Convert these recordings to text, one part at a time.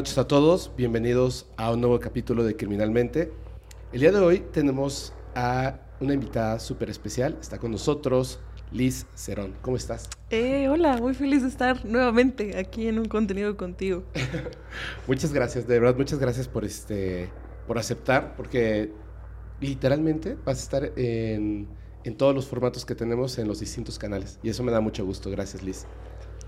noches a todos, bienvenidos a un nuevo capítulo de Criminalmente. El día de hoy tenemos a una invitada súper especial, está con nosotros Liz Cerón. ¿Cómo estás? Eh, hola, muy feliz de estar nuevamente aquí en un contenido contigo. muchas gracias, de verdad, muchas gracias por, este, por aceptar, porque literalmente vas a estar en, en todos los formatos que tenemos en los distintos canales. Y eso me da mucho gusto. Gracias, Liz.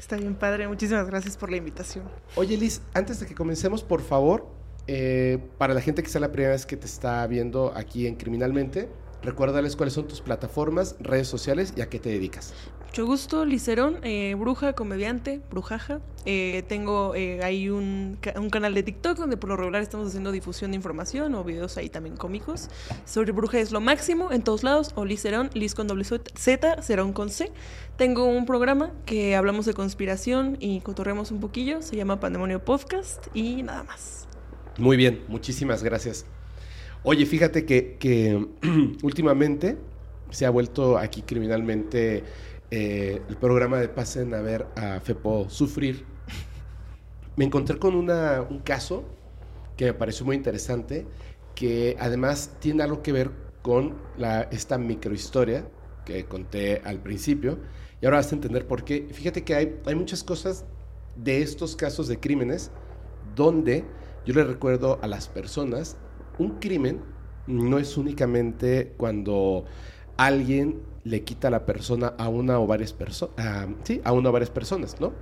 Está bien, padre. Muchísimas gracias por la invitación. Oye, Liz, antes de que comencemos, por favor, eh, para la gente que sea la primera vez que te está viendo aquí en Criminalmente, recuérdales cuáles son tus plataformas, redes sociales y a qué te dedicas. Mucho gusto, Licerón, eh, bruja, comediante, brujaja. Eh, tengo eh, ahí un, un, canal de TikTok donde por lo regular estamos haciendo difusión de información o videos ahí también cómicos. Sobre bruja es lo máximo en todos lados. O Licerón, Liz con doble Z, Cerón con C. Tengo un programa que hablamos de conspiración y cotorremos un poquillo. Se llama Pandemonio Podcast y nada más. Muy bien, muchísimas gracias. Oye, fíjate que, que últimamente se ha vuelto aquí criminalmente eh, el programa de Pasen a ver a Fepo sufrir, me encontré con una, un caso que me pareció muy interesante, que además tiene algo que ver con esta microhistoria que conté al principio, y ahora vas a entender por qué. Fíjate que hay, hay muchas cosas de estos casos de crímenes donde yo le recuerdo a las personas, un crimen no es únicamente cuando alguien le quita la persona a una o varias personas, sí, a una o varias personas, ¿no?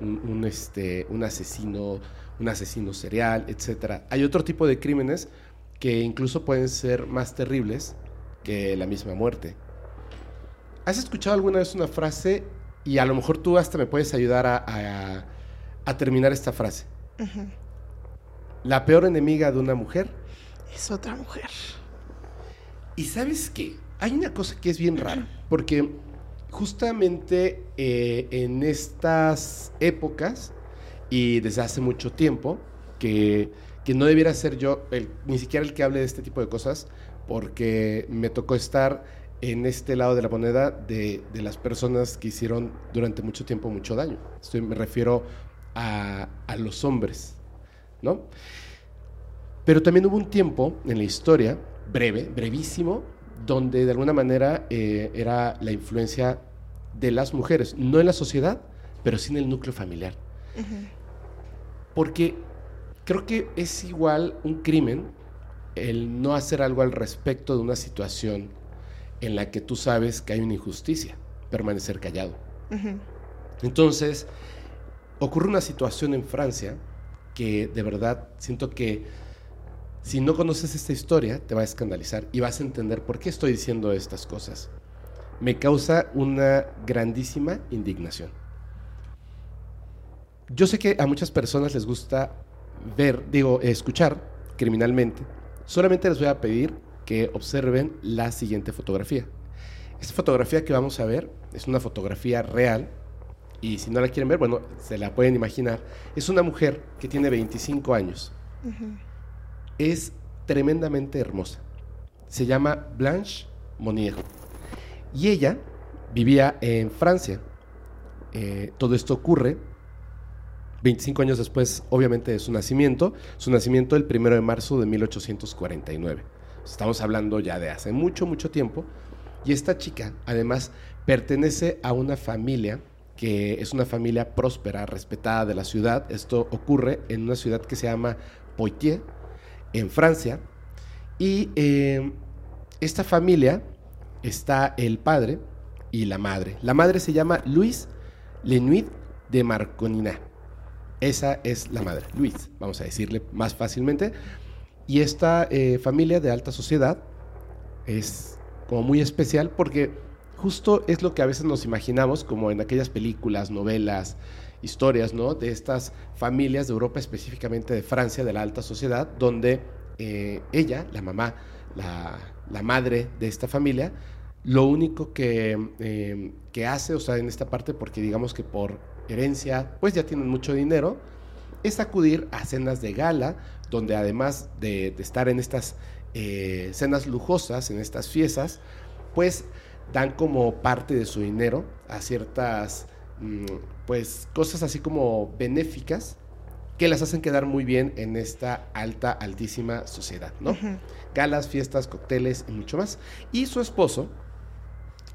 un, este, un asesino, un asesino serial, etcétera. Hay otro tipo de crímenes que incluso pueden ser más terribles que la misma muerte. ¿Has escuchado alguna vez una frase y a lo mejor tú hasta me puedes ayudar a, a, terminar esta frase? La peor enemiga de una mujer es otra mujer. ¿Y sabes qué? hay una cosa que es bien rara, porque justamente eh, en estas épocas y desde hace mucho tiempo, que, que no debiera ser yo el, ni siquiera el que hable de este tipo de cosas, porque me tocó estar en este lado de la moneda de, de las personas que hicieron durante mucho tiempo mucho daño. Estoy, me refiero a, a los hombres, ¿no? Pero también hubo un tiempo en la historia, breve, brevísimo, donde de alguna manera eh, era la influencia de las mujeres, no en la sociedad, pero sí en el núcleo familiar. Porque creo que es igual un crimen el no hacer algo al respecto de una situación en la que tú sabes que hay una injusticia, permanecer callado. Entonces, ocurre una situación en Francia que de verdad siento que si no conoces esta historia, te va a escandalizar y vas a entender por qué estoy diciendo estas cosas. Me causa una grandísima indignación. Yo sé que a muchas personas les gusta ver, digo, escuchar criminalmente. Solamente les voy a pedir que observen la siguiente fotografía. Esta fotografía que vamos a ver es una fotografía real y si no la quieren ver, bueno, se la pueden imaginar. Es una mujer que tiene 25 años es tremendamente hermosa. Se llama Blanche Monnier. Y ella vivía en Francia. Eh, todo esto ocurre 25 años después, obviamente, de su nacimiento. Su nacimiento el 1 de marzo de 1849. Estamos hablando ya de hace mucho, mucho tiempo. Y esta chica, además, pertenece a una familia que es una familia próspera, respetada de la ciudad. Esto ocurre en una ciudad que se llama Poitiers, en Francia. Y eh, esta familia está el padre y la madre. La madre se llama Luis Lenuit de Marconina. Esa es la madre, Luis, vamos a decirle más fácilmente. Y esta eh, familia de alta sociedad es como muy especial porque justo es lo que a veces nos imaginamos como en aquellas películas, novelas, historias, ¿no? De estas familias de Europa, específicamente de Francia, de la alta sociedad, donde eh, ella, la mamá, la, madre de esta familia, lo único que, eh, que, hace, o sea, en esta parte, porque digamos que por herencia, pues ya tienen mucho dinero, es acudir a cenas de gala, donde además de, estar en estas eh, cenas lujosas, en estas fiestas, pues dan como parte de su dinero a ciertas pues cosas así como benéficas que las hacen quedar muy bien en esta alta, altísima sociedad, ¿no? Galas, fiestas, cócteles y mucho más. Y su esposo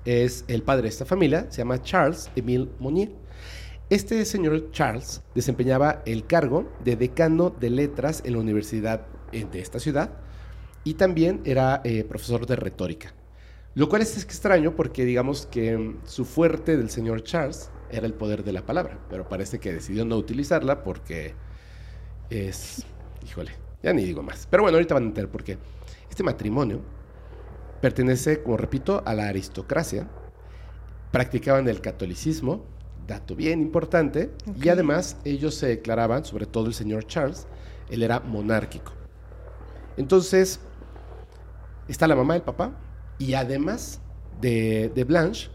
es el padre de esta familia, se llama Charles Emile Monnier. Este señor Charles desempeñaba el cargo de decano de letras en la universidad de esta ciudad y también era eh, profesor de retórica. Lo cual es extraño porque digamos que mm, su fuerte del señor Charles era el poder de la palabra, pero parece que decidió no utilizarla porque es, híjole, ya ni digo más. Pero bueno, ahorita van a entender por qué. Este matrimonio pertenece, como repito, a la aristocracia, practicaban el catolicismo, dato bien importante, y además ellos se declaraban, sobre todo el señor Charles, él era monárquico. Entonces, está la mamá, el papá, y además de, de Blanche,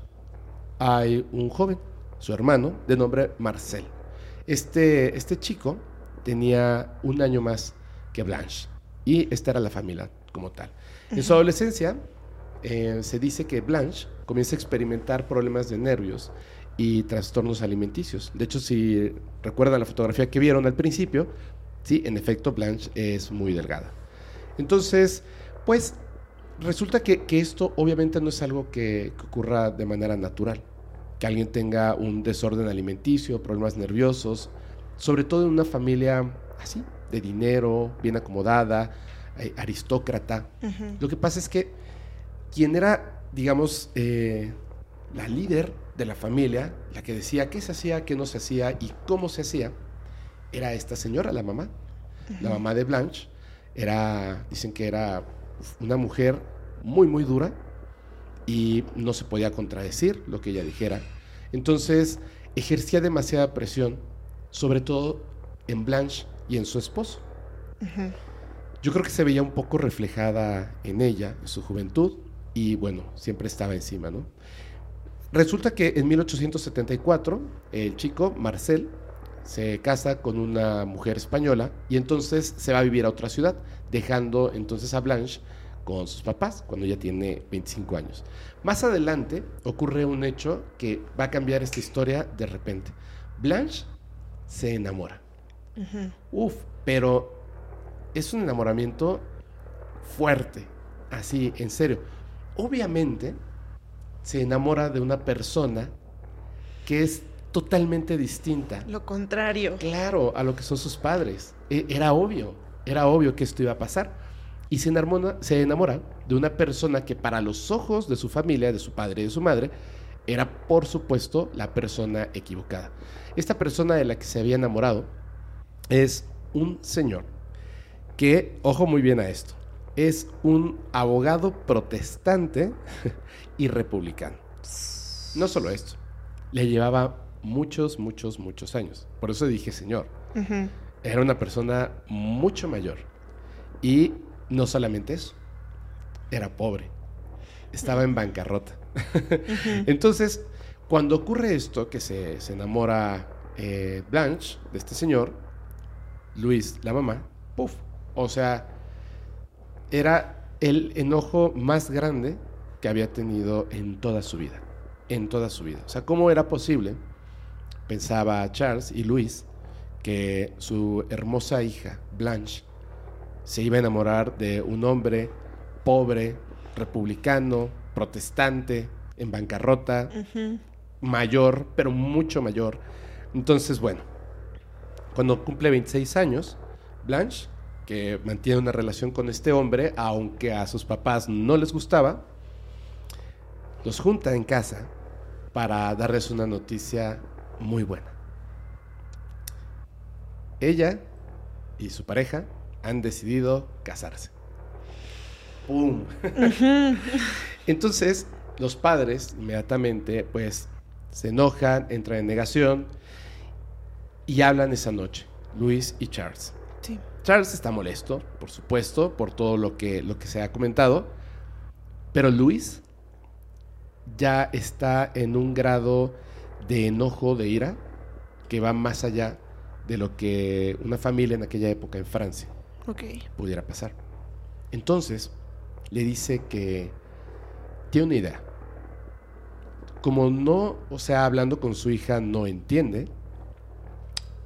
hay un joven, su hermano, de nombre Marcel. Este, este chico tenía un año más que Blanche, y esta era la familia como tal. En su adolescencia, eh, se dice que Blanche comienza a experimentar problemas de nervios y trastornos alimenticios. De hecho, si recuerdan la fotografía que vieron al principio, sí, en efecto, Blanche es muy delgada. Entonces, pues resulta que, esto obviamente no es algo que, ocurra de manera natural, que alguien tenga un desorden alimenticio, problemas nerviosos, sobre todo en una familia así, de dinero, bien acomodada, eh, aristócrata. Lo que pasa es que quien era, digamos, eh, la líder de la familia, la que decía qué se hacía, qué no se hacía y cómo se hacía, era esta señora, la mamá, la mamá de Blanche. Era, dicen que era una mujer muy, muy dura y no se podía contradecir lo que ella dijera. Entonces, ejercía demasiada presión, sobre todo en Blanche y en su esposo. Yo creo que se veía un poco reflejada en ella, en su juventud, y bueno, siempre estaba encima, ¿no? Resulta que en 1874 el chico, Marcel, se casa con una mujer española y entonces se va a vivir a otra ciudad, dejando entonces a Blanche con sus papás cuando ella tiene 25 años. Más adelante ocurre un hecho que va a cambiar esta historia de repente. Blanche se enamora. Uf, pero es un enamoramiento fuerte, así, en serio obviamente se enamora de una persona que es totalmente distinta. Lo contrario. Claro, a lo que son sus padres. E, era obvio, era obvio que esto iba a pasar. Y se enamora, se enamora de una persona que para los ojos de su familia, de su padre y de su madre, era por supuesto la persona equivocada. Esta persona de la que se había enamorado es un señor que, ojo muy bien a esto, es un abogado protestante y republicano. No solo esto, le llevaba muchos, muchos, muchos años. Por eso dije señor. Era una persona mucho mayor. Y no solamente eso, era pobre. Estaba en bancarrota. Entonces, cuando ocurre esto, que se, enamora eh, Blanche de este señor, Luis, la mamá, puff. O sea, era el enojo más grande que había tenido en toda su vida. En toda su vida. O sea, ¿cómo era posible, pensaba Charles y Luis, que su hermosa hija, Blanche, se iba a enamorar de un hombre pobre, republicano, protestante, en bancarrota, mayor, pero mucho mayor. Entonces, bueno, cuando cumple 26 años, Blanche que mantiene una relación con este hombre, aunque a sus papás no les gustaba, los junta en casa para darles una noticia muy buena. Ella y su pareja han decidido casarse. ¡Pum! Entonces, los padres inmediatamente, pues, se enojan, entran en negación y hablan esa noche, Luis y Charles. Charles está molesto, por supuesto, por todo lo que, lo que se ha comentado, pero Luis ya está en un grado de enojo, de ira, que va más allá de lo que una familia en aquella época en Francia pudiera pasar. Entonces, le dice que tiene una idea. Como no, o sea, hablando con su hija, no entiende,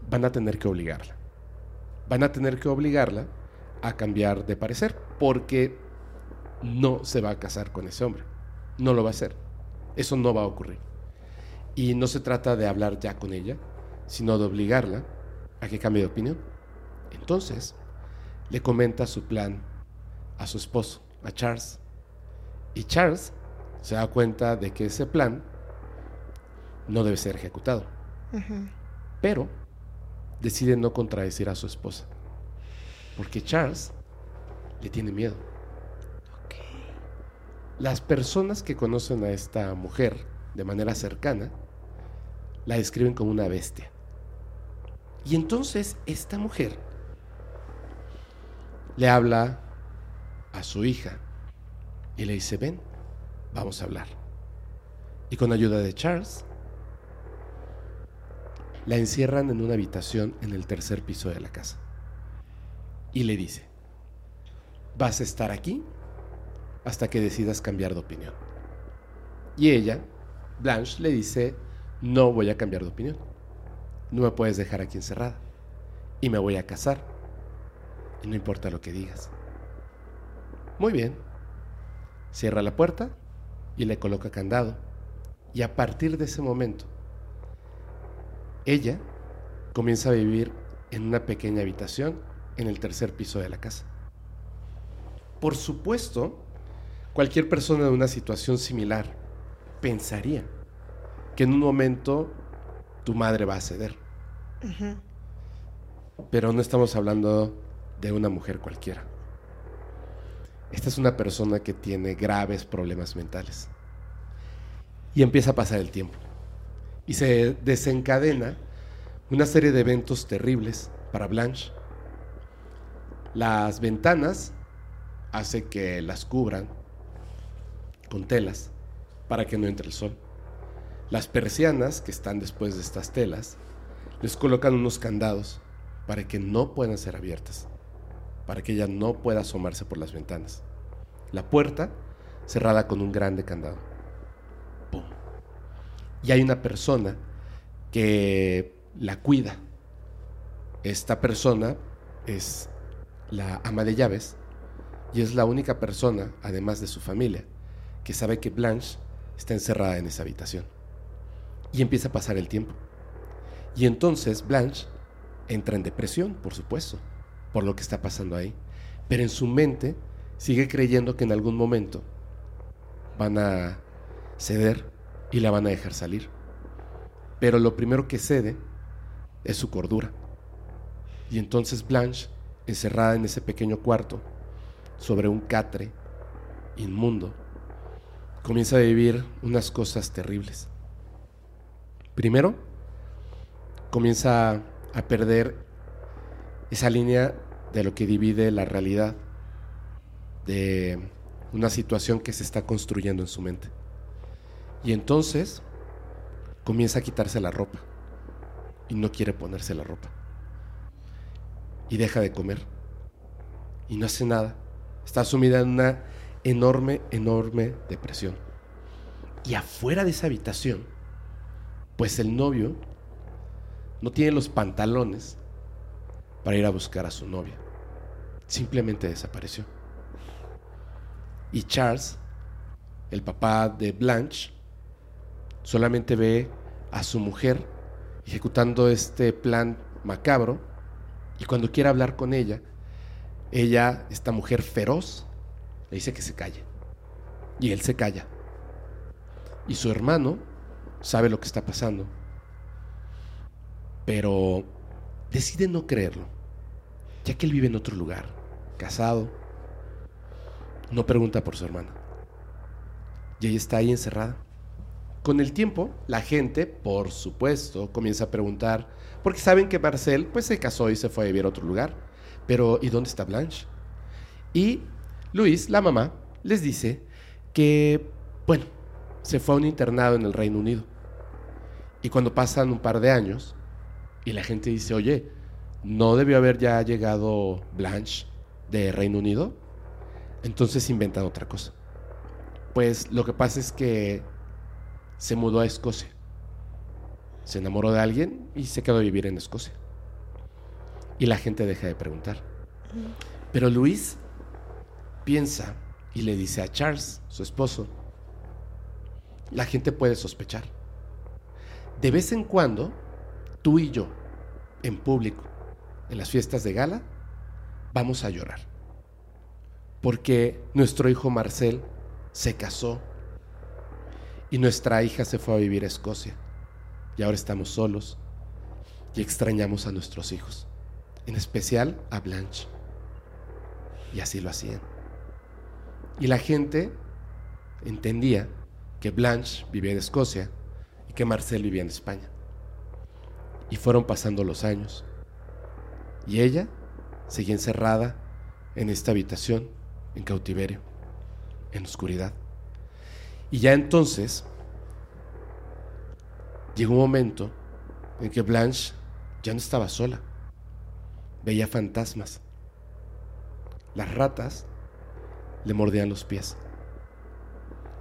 van a tener que obligarla van a tener que obligarla a cambiar de parecer, porque no se va a casar con ese hombre. No lo va a hacer. Eso no va a ocurrir. Y no se trata de hablar ya con ella, sino de obligarla a que cambie de opinión. Entonces, le comenta su plan a su esposo, a Charles. Y Charles se da cuenta de que ese plan no debe ser ejecutado. Pero decide no contradecir a su esposa. Porque Charles le tiene miedo. Las personas que conocen a esta mujer de manera cercana la describen como una bestia. Y entonces esta mujer le habla a su hija y le dice, ven, vamos a hablar. Y con ayuda de Charles, la encierran en una habitación en el tercer piso de la casa. Y le dice, vas a estar aquí hasta que decidas cambiar de opinión. Y ella, Blanche, le dice, no voy a cambiar de opinión. No me puedes dejar aquí encerrada. Y me voy a casar. Y no importa lo que digas. Muy bien. Cierra la puerta y le coloca candado. Y a partir de ese momento, ella comienza a vivir en una pequeña habitación en el tercer piso de la casa. Por supuesto, cualquier persona en una situación similar pensaría que en un momento tu madre va a ceder. Pero no estamos hablando de una mujer cualquiera. Esta es una persona que tiene graves problemas mentales. Y empieza a pasar el tiempo. Y se desencadena una serie de eventos terribles para Blanche. Las ventanas hace que las cubran con telas para que no entre el sol. Las persianas que están después de estas telas les colocan unos candados para que no puedan ser abiertas, para que ella no pueda asomarse por las ventanas. La puerta cerrada con un grande candado. ¡Pum! Y hay una persona que la cuida. Esta persona es la ama de llaves y es la única persona, además de su familia, que sabe que Blanche está encerrada en esa habitación. Y empieza a pasar el tiempo. Y entonces Blanche entra en depresión, por supuesto, por lo que está pasando ahí. Pero en su mente sigue creyendo que en algún momento van a ceder y la van a dejar salir. Pero lo primero que cede es su cordura. Y entonces Blanche, encerrada en ese pequeño cuarto, sobre un catre inmundo, comienza a vivir unas cosas terribles. Primero, comienza a perder esa línea de lo que divide la realidad de una situación que se está construyendo en su mente. Y entonces comienza a quitarse la ropa y no quiere ponerse la ropa. Y deja de comer. Y no hace nada. Está sumida en una enorme, enorme depresión. Y afuera de esa habitación pues el novio no tiene los pantalones para ir a buscar a su novia. Simplemente desapareció. Y Charles, el papá de Blanche, solamente ve a su mujer ejecutando este plan macabro y cuando quiere hablar con ella, ella, esta mujer feroz, le dice que se calle. Y él se calla. Y su hermano sabe lo que está pasando, pero decide no creerlo, ya que él vive en otro lugar, casado, no pregunta por su hermana. Y ella está ahí encerrada. Con el tiempo, la gente, por supuesto, comienza a preguntar, porque saben que Marcel pues se casó y se fue a vivir a otro lugar. Pero ¿y dónde está Blanche? Y Luis, la mamá, les dice que, bueno, se fue a un internado en el Reino Unido. Y cuando pasan un par de años y la gente dice, oye, ¿no debió haber ya llegado Blanche de Reino Unido? Entonces inventan otra cosa. Pues lo que pasa es que se mudó a Escocia. Se enamoró de alguien y se quedó a vivir en Escocia. y la gente deja de preguntar. Pero Luis piensa y le dice a Charles, su esposo, la gente puede sospechar. De vez en cuando, tú y yo, en público, en las fiestas de gala, vamos a llorar. Porque nuestro hijo Marcel se casó y nuestra hija se fue a vivir a Escocia. Y ahora estamos solos y extrañamos a nuestros hijos, en especial a Blanche. Y así lo hacían. Y la gente entendía que Blanche vivía en Escocia y que Marcel vivía en España. Y fueron pasando los años. Y ella seguía encerrada en esta habitación, en cautiverio, en oscuridad. Y ya entonces llegó un momento en que Blanche ya no estaba sola. Veía fantasmas. Las ratas le mordían los pies.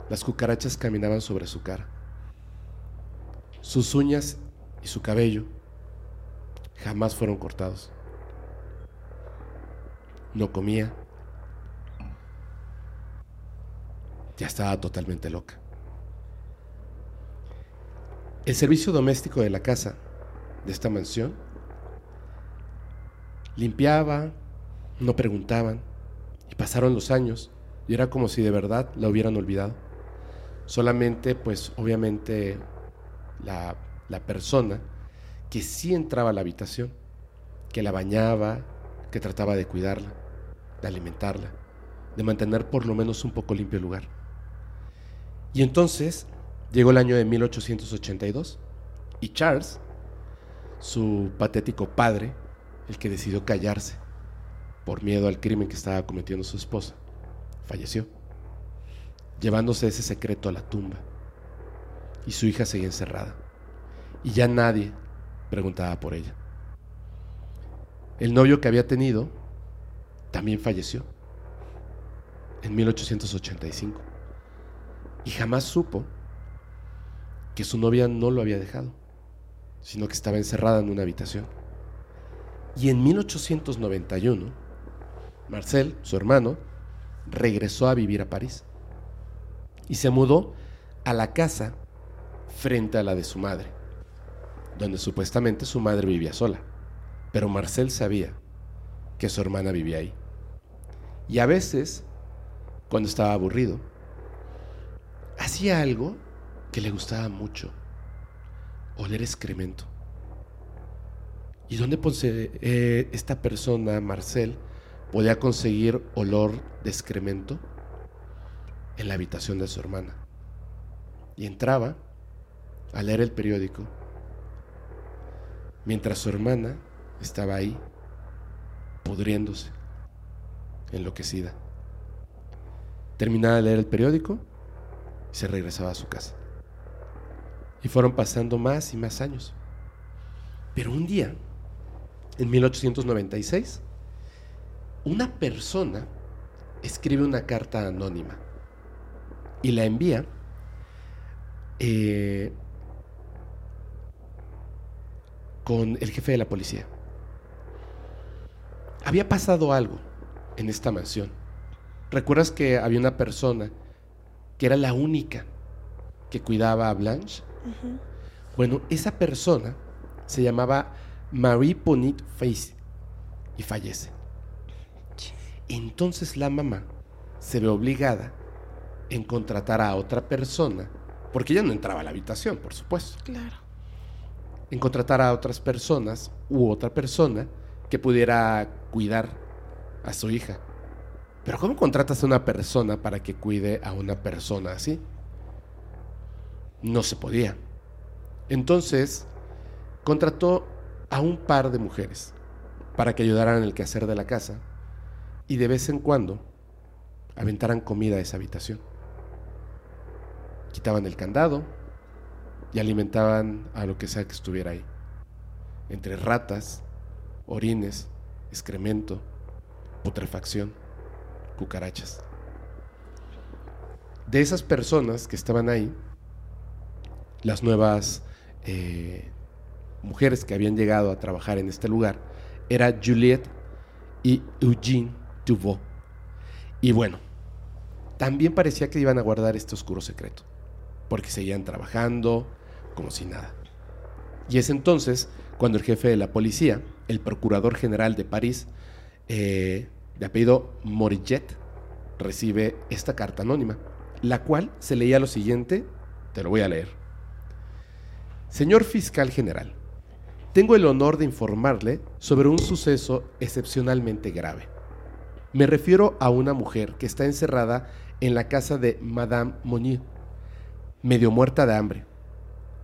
Las cucarachas caminaban sobre su cara. Sus uñas y su cabello jamás fueron cortados. No comía. Ya estaba totalmente loca. El servicio doméstico de la casa, de esta mansión, limpiaba, no preguntaban, y pasaron los años, y era como si de verdad la hubieran olvidado. Solamente, pues obviamente, la, la persona que sí entraba a la habitación, que la bañaba, que trataba de cuidarla, de alimentarla, de mantener por lo menos un poco limpio el lugar. Y entonces llegó el año de 1882 y Charles, su patético padre, el que decidió callarse por miedo al crimen que estaba cometiendo su esposa, falleció, llevándose ese secreto a la tumba. Y su hija seguía encerrada. Y ya nadie preguntaba por ella. El novio que había tenido también falleció en 1885. Y jamás supo que su novia no lo había dejado, sino que estaba encerrada en una habitación. Y en 1891, Marcel, su hermano, regresó a vivir a París y se mudó a la casa frente a la de su madre, donde supuestamente su madre vivía sola. Pero Marcel sabía que su hermana vivía ahí. Y a veces, cuando estaba aburrido, hacía algo que le gustaba mucho, oler excremento. ¿Y dónde eh, esta persona, Marcel, podía conseguir olor de excremento? En la habitación de su hermana. Y entraba a leer el periódico, mientras su hermana estaba ahí, pudriéndose, enloquecida. Terminaba de leer el periódico y se regresaba a su casa. Y fueron pasando más y más años. Pero un día, en 1896, una persona escribe una carta anónima y la envía eh, con el jefe de la policía. Había pasado algo en esta mansión. ¿Recuerdas que había una persona que era la única que cuidaba a Blanche? Bueno, esa persona se llamaba Marie Ponit Face y fallece. Entonces la mamá se ve obligada en contratar a otra persona, porque ella no entraba a la habitación, por supuesto. Claro. En contratar a otras personas u otra persona que pudiera cuidar a su hija. Pero ¿cómo contratas a una persona para que cuide a una persona así? no se podía. Entonces, contrató a un par de mujeres para que ayudaran en el quehacer de la casa y de vez en cuando aventaran comida a esa habitación. Quitaban el candado y alimentaban a lo que sea que estuviera ahí. Entre ratas, orines, excremento, putrefacción, cucarachas. De esas personas que estaban ahí, las nuevas eh, mujeres que habían llegado a trabajar en este lugar era Juliette y Eugene Duveau. Y bueno, también parecía que iban a guardar este oscuro secreto, porque seguían trabajando como si nada. Y es entonces cuando el jefe de la policía, el procurador general de París, eh, de apellido Morillet, recibe esta carta anónima, la cual se leía lo siguiente, te lo voy a leer. Señor fiscal general, tengo el honor de informarle sobre un suceso excepcionalmente grave. Me refiero a una mujer que está encerrada en la casa de Madame Monnier, medio muerta de hambre,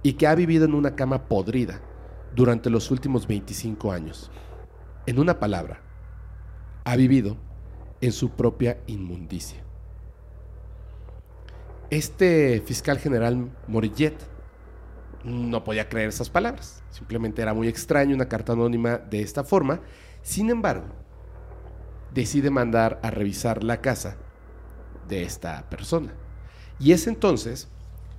y que ha vivido en una cama podrida durante los últimos 25 años. En una palabra, ha vivido en su propia inmundicia. Este fiscal general Morillet no podía creer esas palabras. Simplemente era muy extraño una carta anónima de esta forma. Sin embargo, decide mandar a revisar la casa de esta persona. Y es entonces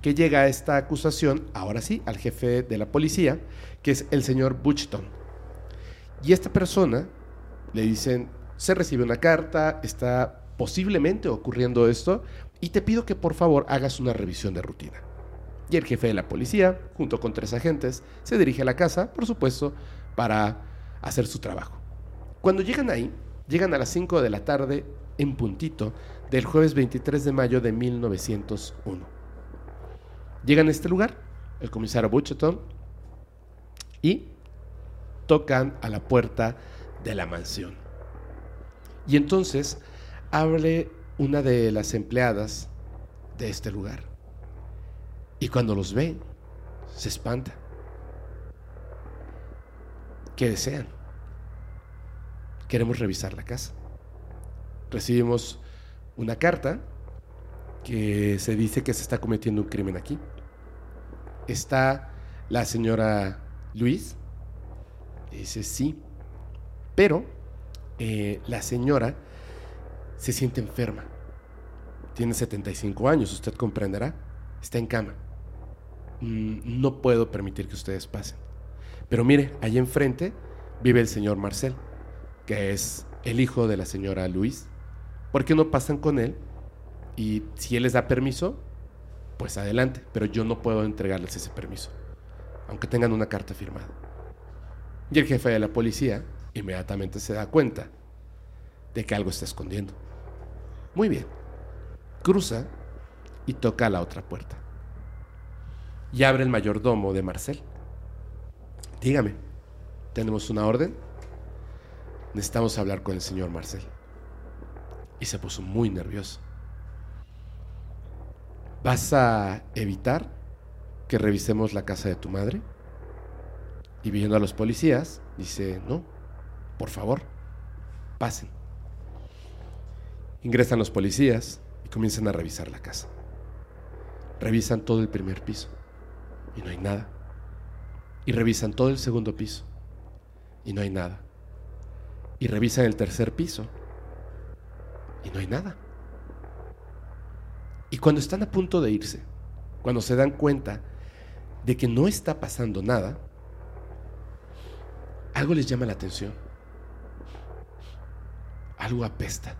que llega esta acusación, ahora sí, al jefe de la policía, que es el señor Buchton. Y esta persona le dicen, se recibe una carta, está posiblemente ocurriendo esto, y te pido que por favor hagas una revisión de rutina. Y el jefe de la policía, junto con tres agentes, se dirige a la casa, por supuesto, para hacer su trabajo. Cuando llegan ahí, llegan a las 5 de la tarde en puntito del jueves 23 de mayo de 1901. Llegan a este lugar, el comisario Butcheton, y tocan a la puerta de la mansión. Y entonces abre una de las empleadas de este lugar. Y cuando los ve, se espanta. ¿Qué desean? Queremos revisar la casa. Recibimos una carta que se dice que se está cometiendo un crimen aquí. Está la señora Luis. Dice sí. Pero eh, la señora se siente enferma. Tiene 75 años, usted comprenderá. Está en cama. Mm, no puedo permitir que ustedes pasen. Pero mire, allí enfrente vive el señor Marcel, que es el hijo de la señora Luis. ¿Por qué no pasan con él? Y si él les da permiso, pues adelante. Pero yo no puedo entregarles ese permiso, aunque tengan una carta firmada. Y el jefe de la policía inmediatamente se da cuenta de que algo está escondiendo. Muy bien. Cruza y toca la otra puerta y abre el mayordomo de Marcel. Dígame, ¿tenemos una orden? Necesitamos hablar con el señor Marcel. Y se puso muy nervioso. ¿Vas a evitar que revisemos la casa de tu madre? Y viendo a los policías, dice, no, por favor, pasen. Ingresan los policías y comienzan a revisar la casa. Revisan todo el primer piso y no hay nada. Y revisan todo el segundo piso y no hay nada. Y revisan el tercer piso y no hay nada. Y cuando están a punto de irse, cuando se dan cuenta de que no está pasando nada, algo les llama la atención. Algo apesta.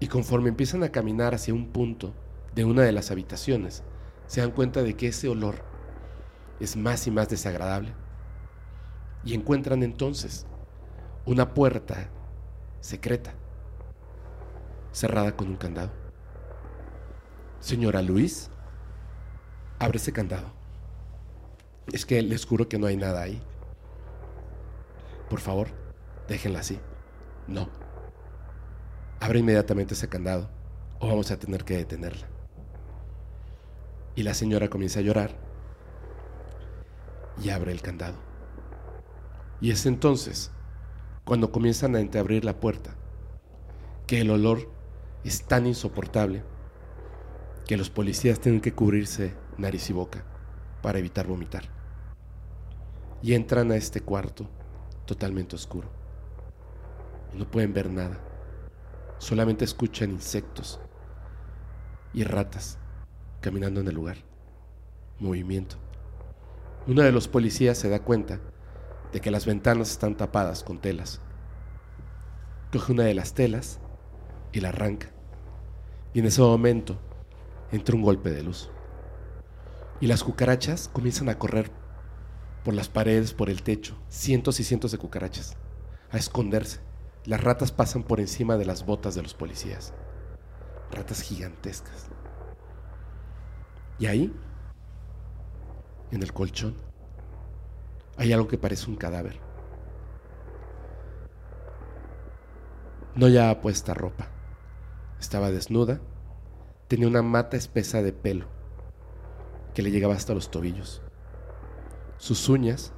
Y conforme empiezan a caminar hacia un punto de una de las habitaciones, se dan cuenta de que ese olor es más y más desagradable. Y encuentran entonces una puerta secreta, cerrada con un candado. Señora Luis, abre ese candado. Es que les juro que no hay nada ahí. Por favor, déjenla así. No. Abre inmediatamente ese candado o vamos a tener que detenerla. Y la señora comienza a llorar y abre el candado. Y es entonces cuando comienzan a entreabrir la puerta que el olor es tan insoportable que los policías tienen que cubrirse nariz y boca para evitar vomitar. Y entran a este cuarto totalmente oscuro. No pueden ver nada. Solamente escuchan insectos y ratas caminando en el lugar. Movimiento. Uno de los policías se da cuenta de que las ventanas están tapadas con telas. Coge una de las telas y la arranca. Y en ese momento entra un golpe de luz. Y las cucarachas comienzan a correr por las paredes, por el techo, cientos y cientos de cucarachas, a esconderse. Las ratas pasan por encima de las botas de los policías. Ratas gigantescas. Y ahí, en el colchón, hay algo que parece un cadáver. No ya puesta ropa. Estaba desnuda. Tenía una mata espesa de pelo que le llegaba hasta los tobillos. Sus uñas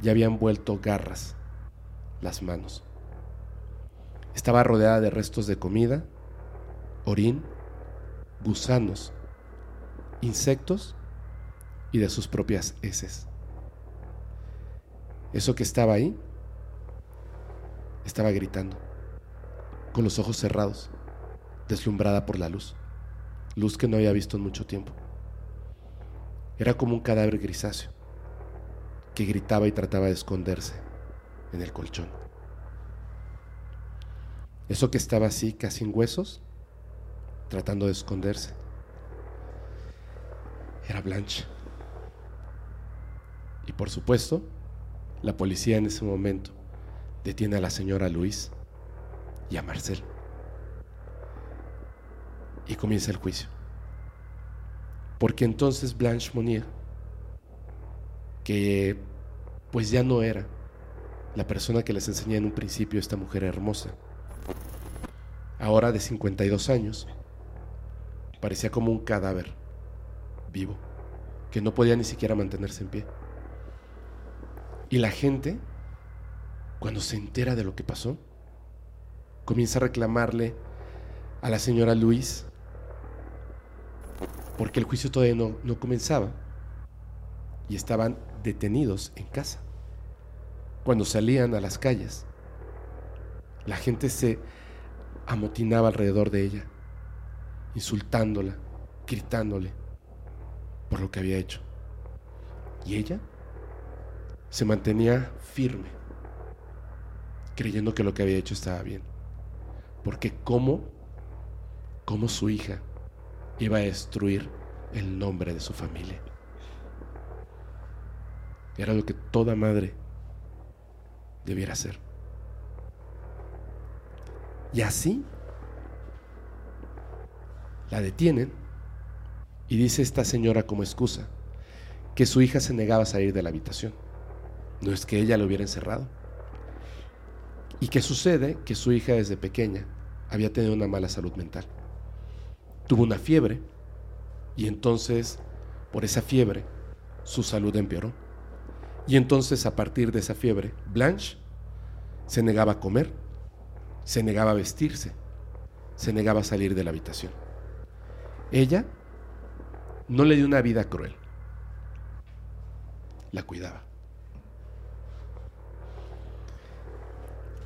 ya habían vuelto garras las manos. Estaba rodeada de restos de comida, orín, gusanos, insectos y de sus propias heces. Eso que estaba ahí estaba gritando, con los ojos cerrados, deslumbrada por la luz, luz que no había visto en mucho tiempo. Era como un cadáver grisáceo que gritaba y trataba de esconderse en el colchón. Eso que estaba así, casi en huesos, tratando de esconderse, era Blanche. Y por supuesto, la policía en ese momento detiene a la señora Luis y a Marcel. Y comienza el juicio. Porque entonces Blanche Monnier que pues ya no era la persona que les enseñé en un principio esta mujer hermosa. Ahora de 52 años, parecía como un cadáver vivo, que no podía ni siquiera mantenerse en pie. Y la gente, cuando se entera de lo que pasó, comienza a reclamarle a la señora Luis, porque el juicio todavía no, no comenzaba, y estaban detenidos en casa. Cuando salían a las calles, la gente se amotinaba alrededor de ella, insultándola, gritándole por lo que había hecho. Y ella se mantenía firme, creyendo que lo que había hecho estaba bien. Porque cómo, cómo su hija iba a destruir el nombre de su familia. Era lo que toda madre debiera hacer. Y así la detienen y dice esta señora como excusa que su hija se negaba a salir de la habitación. No es que ella lo hubiera encerrado. ¿Y qué sucede? Que su hija desde pequeña había tenido una mala salud mental. Tuvo una fiebre y entonces por esa fiebre su salud empeoró. Y entonces a partir de esa fiebre, Blanche se negaba a comer, se negaba a vestirse, se negaba a salir de la habitación. Ella no le dio una vida cruel, la cuidaba.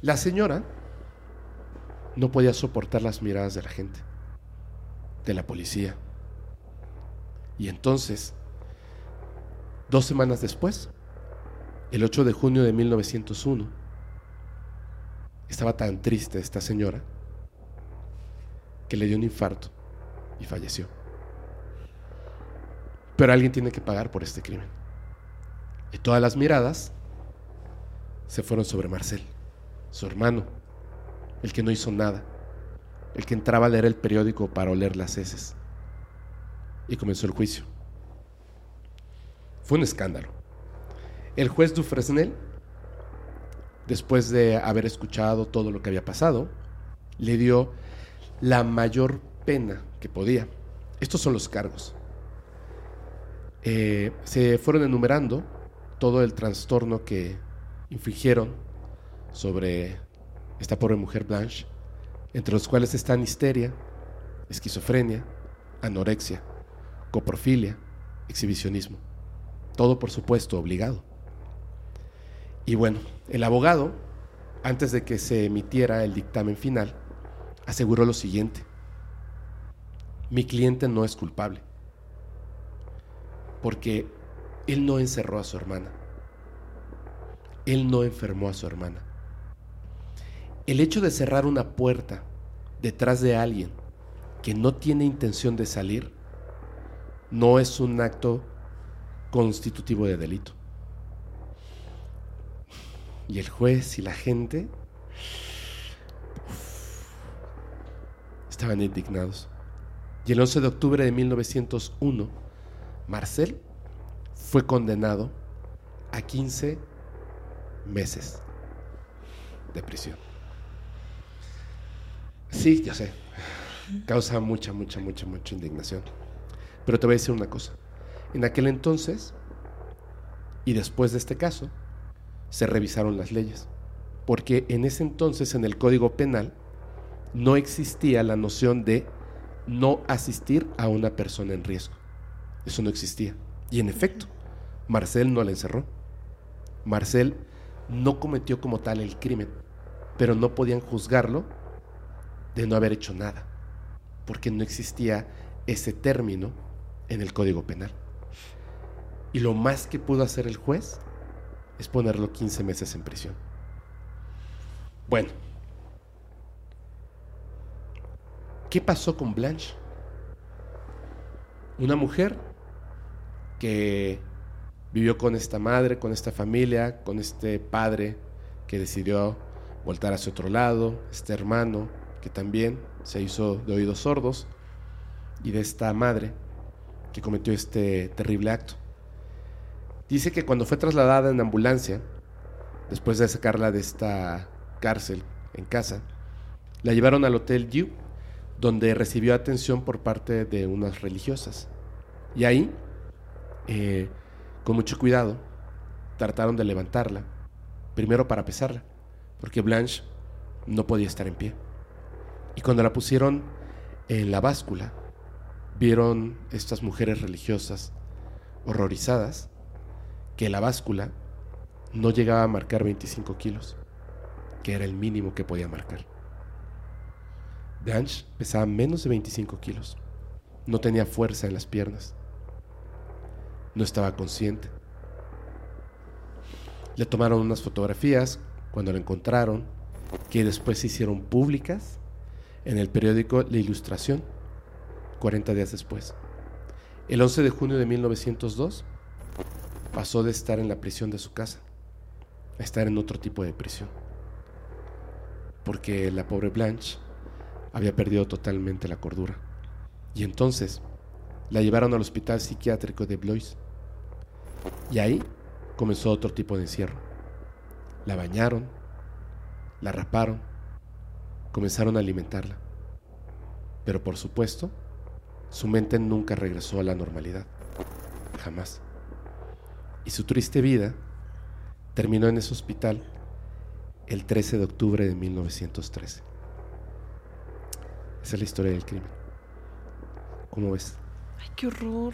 La señora no podía soportar las miradas de la gente, de la policía. Y entonces, dos semanas después, el 8 de junio de 1901, estaba tan triste esta señora que le dio un infarto y falleció. Pero alguien tiene que pagar por este crimen. Y todas las miradas se fueron sobre Marcel, su hermano, el que no hizo nada, el que entraba a leer el periódico para oler las heces. Y comenzó el juicio. Fue un escándalo. El juez Dufresnel, después de haber escuchado todo lo que había pasado, le dio la mayor pena que podía. Estos son los cargos. Eh, se fueron enumerando todo el trastorno que infligieron sobre esta pobre mujer Blanche, entre los cuales están histeria, esquizofrenia, anorexia, coprofilia, exhibicionismo. Todo, por supuesto, obligado. Y bueno, el abogado, antes de que se emitiera el dictamen final, aseguró lo siguiente. Mi cliente no es culpable, porque él no encerró a su hermana. él no enfermó a su hermana. El hecho de cerrar una puerta detrás de alguien que no tiene intención de salir no es un acto constitutivo de delito. Y el juez y la gente estaban indignados. Y el 11 de octubre de 1901, Marcel fue condenado a 15 meses de prisión. Sí, ya sé. Causa mucha, mucha, mucha, mucha indignación. Pero te voy a decir una cosa. En aquel entonces, y después de este caso, se revisaron las leyes. Porque en ese entonces, en el Código Penal, no existía la noción de no asistir a una persona en riesgo. Eso no existía. Y en efecto, Marcel no la encerró. Marcel no cometió como tal el crimen, pero no podían juzgarlo de no haber hecho nada, porque no existía ese término en el Código Penal. Y lo más que pudo hacer el juez es ponerlo 15 meses en prisión. Bueno, ¿qué pasó con Blanche? Una mujer que vivió con esta madre, con esta familia, con este padre que decidió voltar hacia otro lado, este hermano que también se hizo de oídos sordos, y de esta madre que cometió este terrible acto. Dice que cuando fue trasladada en ambulancia, después de sacarla de esta cárcel en casa, la llevaron al Hotel You, donde recibió atención por parte de unas religiosas. Y ahí, eh, con mucho cuidado, trataron de levantarla, primero para pesarla, porque Blanche no podía estar en pie. Y cuando la pusieron en la báscula, vieron estas mujeres religiosas horrorizadas que la báscula no llegaba a marcar 25 kilos, que era el mínimo que podía marcar. Blanche pesaba menos de 25 kilos, no tenía fuerza en las piernas, no estaba consciente. Le tomaron unas fotografías cuando la encontraron, que después se hicieron públicas en el periódico La Ilustración, 40 días después. El 11 de junio de 1902 pasó de estar en la prisión de su casa a estar en otro tipo de prisión. Porque la pobre Blanche había perdido totalmente la cordura. Y entonces la llevaron al hospital psiquiátrico de Blois. Y ahí comenzó otro tipo de encierro. La bañaron, la raparon, comenzaron a alimentarla. Pero por supuesto, su mente nunca regresó a la normalidad. Jamás y su triste vida terminó en ese hospital el 13 de octubre de 1913. Esa es la historia del crimen. ¿Cómo ves? Ay, qué horror.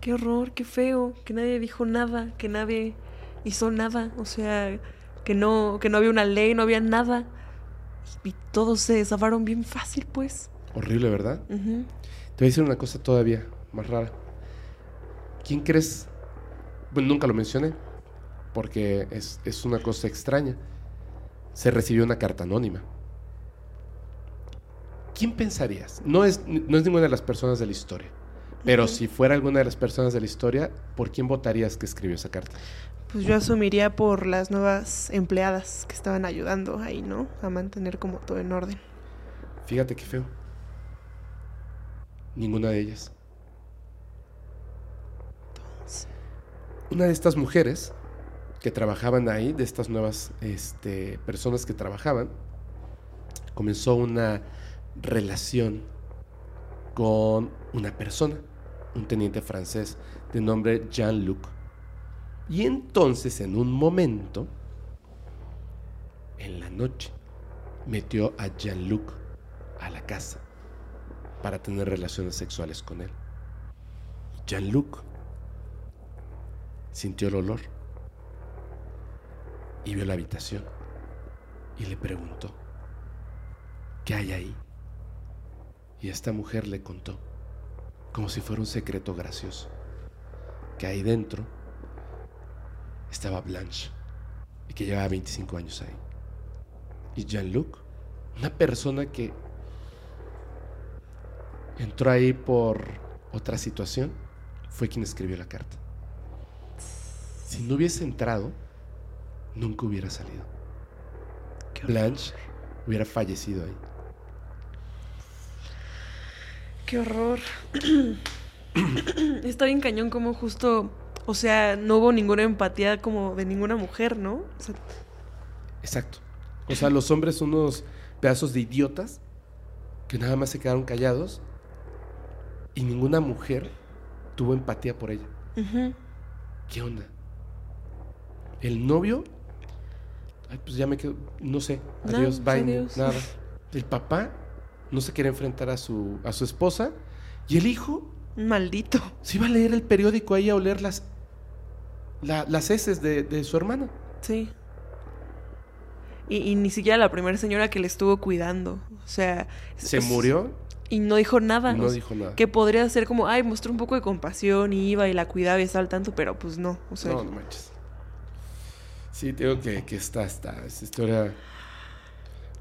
Qué horror, qué feo. Que nadie dijo nada, que nadie hizo nada. O sea, que no, que no había una ley, no había nada. Y todos se zafaron bien fácil, pues. Horrible, ¿verdad? Te voy a decir una cosa todavía más rara. ¿Quién crees bueno, nunca lo mencioné, porque es, una cosa extraña. Se recibió una carta anónima. ¿Quién pensarías? No es, no es ninguna de las personas de la historia, pero si fuera alguna de las personas de la historia, ¿por quién votarías que escribió esa carta? Pues yo asumiría por las nuevas empleadas que estaban ayudando ahí, ¿no? A mantener como todo en orden. Fíjate qué feo. Ninguna de ellas. Una de estas mujeres que trabajaban ahí, de estas nuevas este, personas que trabajaban, comenzó una relación con una persona, un teniente francés de nombre Jean-Luc. Y entonces, en un momento, en la noche, metió a Jean-Luc a la casa para tener relaciones sexuales con él. Jean-Luc sintió el olor y vio la habitación y le preguntó, ¿qué hay ahí? Y esta mujer le contó, como si fuera un secreto gracioso, que ahí dentro estaba Blanche, que llevaba 25 años ahí. Y Jean-Luc, una persona que entró ahí por otra situación, fue quien escribió la carta. Si no hubiese entrado, nunca hubiera salido. Blanche hubiera fallecido ahí. Qué horror. Está bien cañón como justo, o sea, no hubo ninguna empatía como de ninguna mujer, ¿no? O sea, Exacto. O sea, los hombres son unos pedazos de idiotas que nada más se quedaron callados y ninguna mujer tuvo empatía por ella. ¿Qué onda? El novio, ay, pues ya me quedo, no sé, No, adiós, pues bye, adiós. nada. El papá no se quería enfrentar a su, a su esposa y el hijo Maldito. se iba a leer el periódico ahí a oler las, la- las heces de, de su hermana. Sí. Y, y ni siquiera la primera señora que le estuvo cuidando. O sea. Se es- murió Y no dijo nada. no o sea, dijo nada. Que podría ser como, ay, mostró un poco de compasión y iba y la cuidaba y estaba al tanto, pero pues no. O sea, No, no manches. Sí, te digo que, que está, está, esa historia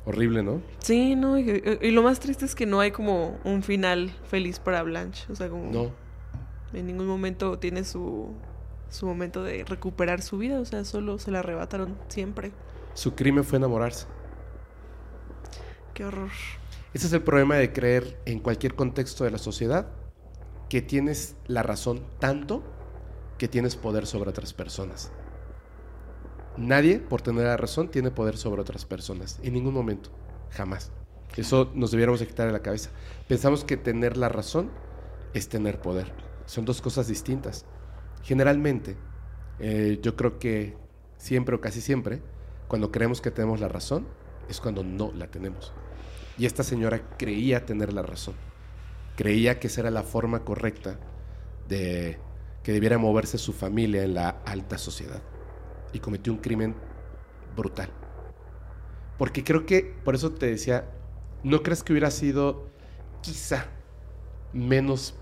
horrible, ¿no? sí, no. Y, y lo más triste es que no hay como un final feliz para Blanche. O sea, como. No. En ningún momento tiene su, su momento de recuperar su vida. O sea, solo se la arrebataron siempre. Su crimen fue enamorarse. Qué horror. Ese es el problema de creer en cualquier contexto de la sociedad que tienes la razón tanto que tienes poder sobre otras personas. Nadie, por tener la razón, tiene poder sobre otras personas. En ningún momento. Jamás. Eso nos debiéramos de quitar de la cabeza. Pensamos que tener la razón es tener poder. Son dos cosas distintas. Generalmente, eh, yo creo que siempre o casi siempre, cuando creemos que tenemos la razón, es cuando no la tenemos. Y esta señora creía tener la razón. Creía que esa era la forma correcta de que debiera moverse su familia en la alta sociedad. Y cometió un crimen brutal. Porque creo que, por eso te decía, ¿no crees que hubiera sido quizá menos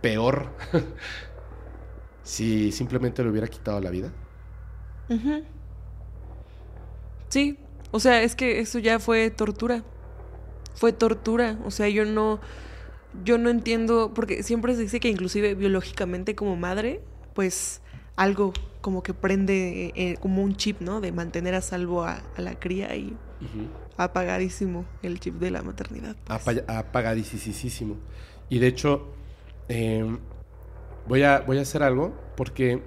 peor si simplemente le hubiera quitado la vida? Sí, o sea, es que eso ya fue tortura. Fue tortura. O sea, yo no. Yo no entiendo. Porque siempre se dice que inclusive biológicamente como madre, pues algo como que prende eh, como un chip, ¿no? De mantener a salvo a, a la cría y apagadísimo el chip de la maternidad. pues. Apa- apagadísimo. Y de hecho, eh, voy, a, voy a hacer algo porque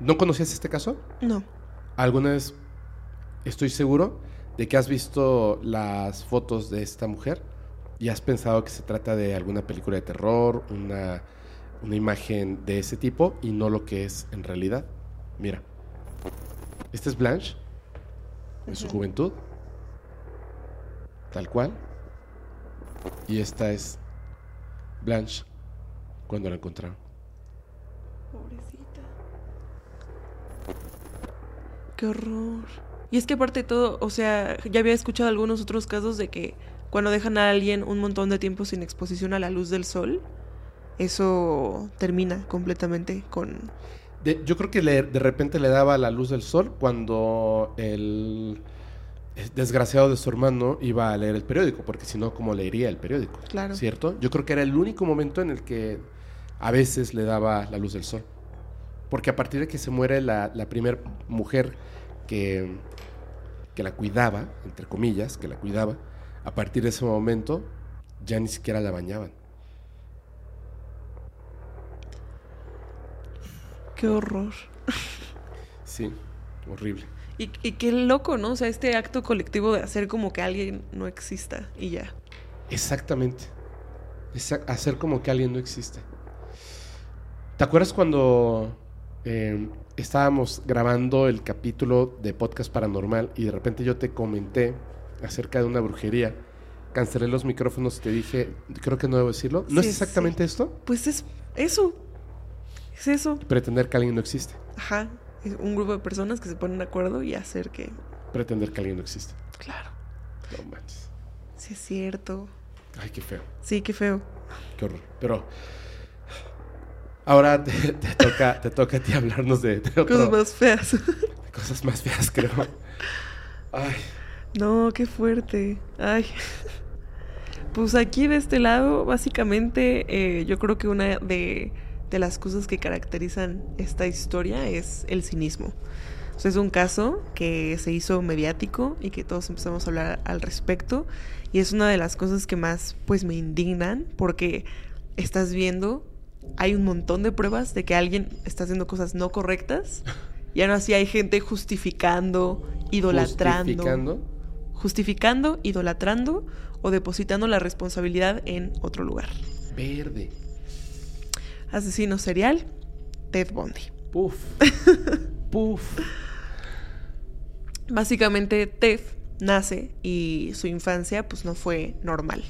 no conocías este caso. No. Alguna vez estoy seguro de que has visto las fotos de esta mujer y has pensado que se trata de alguna película de terror, una, una imagen de ese tipo y no lo que es en realidad. Mira, esta es Blanche en su juventud, tal cual, y esta es Blanche cuando la encontraron. Qué horror. Y es que aparte de todo, o sea, ya había escuchado algunos otros casos de que cuando dejan a alguien un montón de tiempo sin exposición a la luz del sol, eso termina completamente con... De- yo creo que le- de repente le daba la luz del sol cuando el desgraciado de su hermano iba a leer el periódico, porque si no, ¿cómo leería el periódico? Claro. ¿Cierto? Yo creo que era el único momento en el que a veces le daba la luz del sol. Porque a partir de que se muere la, la primera mujer que, que la cuidaba, entre comillas, que la cuidaba, a partir de ese momento ya ni siquiera la bañaban. Qué horror. Sí, horrible. Y, y qué loco, ¿no? O sea, este acto colectivo de hacer como que alguien no exista y ya. Exactamente. Esa- hacer como que alguien no existe. ¿Te acuerdas cuando eh, estábamos grabando el capítulo de Podcast Paranormal y de repente yo te comenté acerca de una brujería? Cancelé los micrófonos y te dije, creo que no debo decirlo. ¿No Sí, es exactamente esto? Pues es eso. Es eso. Pretender que alguien no existe. Ajá. Es un grupo de personas que se ponen de acuerdo y hacer que... Pretender que alguien no existe. Claro. No manches. Sí es cierto. Ay, qué feo. Sí, qué feo. Qué horror. Pero ahora te, te toca, te toca a ti hablarnos de, de otro- Cosas más feas. cosas más feas, creo. Ay. No, qué fuerte. Ay. Pues aquí de este lado, básicamente, eh, yo creo que una de, de, las cosas que caracterizan esta historia es el cinismo. O sea, es un caso que se hizo mediático y que todos empezamos a hablar al respecto. Y es una de las cosas que más, pues, me indignan porque estás viendo, hay un montón de pruebas de que alguien está haciendo cosas no correctas. Y aún así hay gente justificando, idolatrando. ¿Justificando? Justificando, idolatrando o depositando la responsabilidad en otro lugar. Verde. Asesino serial, Ted Bundy. Puf. Puf. Básicamente Ted nace y su infancia pues no fue normal.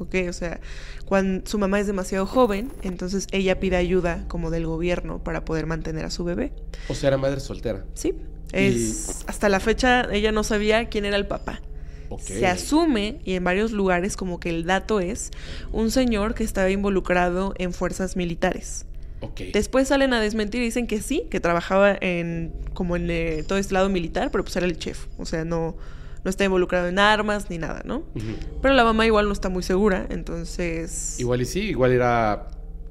¿Ok? O sea, cuando su mamá es demasiado joven, entonces ella pide ayuda como del gobierno para poder mantener a su bebé. O sea, era madre soltera. Sí. Es, Hasta la fecha ella no sabía quién era el papá. Okay. Se asume, y en varios lugares como que el dato es, un señor que estaba involucrado en fuerzas militares. Okay. Después salen a desmentir y dicen que sí, que trabajaba en como en eh, todo este lado militar, pero pues era el chef. O sea, no, no está involucrado en armas ni nada, ¿no? Uh -huh. Pero la mamá igual no está muy segura, entonces... Igual y sí, igual era...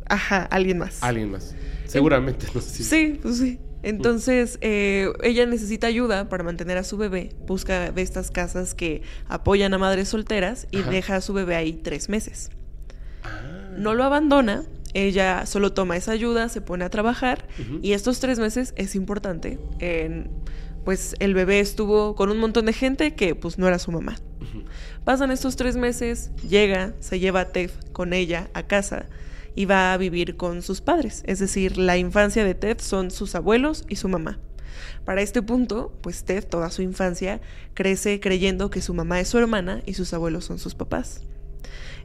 Ajá, alguien más. Alguien más. Seguramente, no sé si... Sí, pues sí. Entonces, eh, ella necesita ayuda para mantener a su bebé. Busca de estas casas que apoyan a madres solteras y Ajá. deja a su bebé ahí tres meses. Ah. No lo abandona, ella solo toma esa ayuda, se pone a trabajar Uh -huh. y estos tres meses es importante. En, pues el bebé estuvo con un montón de gente que pues no era su mamá. Uh -huh. Pasan estos tres meses, llega, se lleva a Ted con ella a casa y va a vivir con sus padres. Es decir, la infancia de Ted son sus abuelos y su mamá. Para este punto, pues Ted toda su infancia crece creyendo que su mamá es su hermana y sus abuelos son sus papás.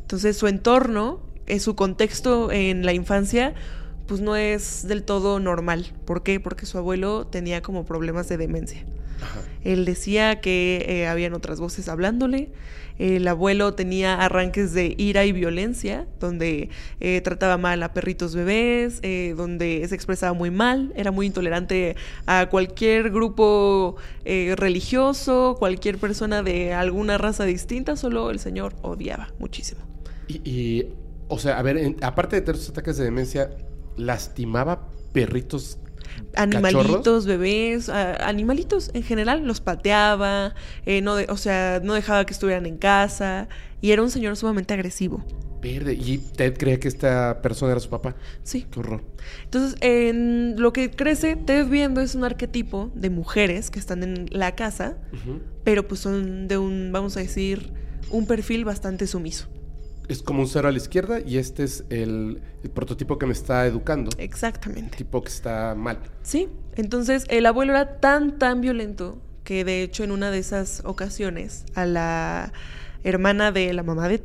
Entonces su entorno, eh, su contexto en la infancia, pues no es del todo normal. ¿Por qué? Porque su abuelo tenía como problemas de demencia. Ajá. Él decía que eh, habían otras voces hablándole. El abuelo tenía arranques de ira y violencia, donde eh, trataba mal a perritos bebés, eh, donde se expresaba muy mal, era muy intolerante a cualquier grupo eh, religioso, cualquier persona de alguna raza distinta, solo el señor odiaba muchísimo. Y, y o sea, a ver, en, aparte de tener sus ataques de demencia, lastimaba perritos animalitos, ¿Cachorros? bebés, animalitos en general, los pateaba, eh, no de, o sea, no dejaba que estuvieran en casa y era un señor sumamente agresivo. Verde. Y Ted creía que esta persona era su papá. Sí. Qué horror. Entonces, en lo que crece, Ted viendo es un arquetipo de mujeres que están en la casa, Uh -huh. pero pues son de un, vamos a decir, un perfil bastante sumiso. Es como un cero a la izquierda y este es el, el prototipo que me está educando. Exactamente. tipo que está mal. Sí, entonces el abuelo era tan, tan violento que de hecho en una de esas ocasiones a la hermana de la mamá de Uh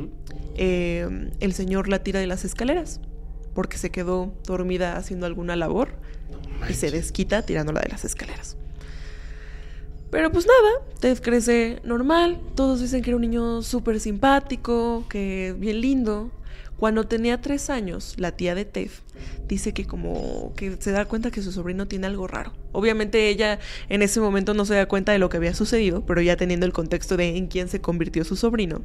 -huh. eh, el señor la tira de las escaleras porque se quedó dormida haciendo alguna labor No y se desquita tirándola de las escaleras. Pero pues nada, Ted crece normal, todos dicen que era un niño súper simpático, que bien lindo. Cuando tenía tres años, la tía de Ted dice que como que se da cuenta que su sobrino tiene algo raro. Obviamente ella en ese momento no se da cuenta de lo que había sucedido, pero ya teniendo el contexto de en quién se convirtió su sobrino,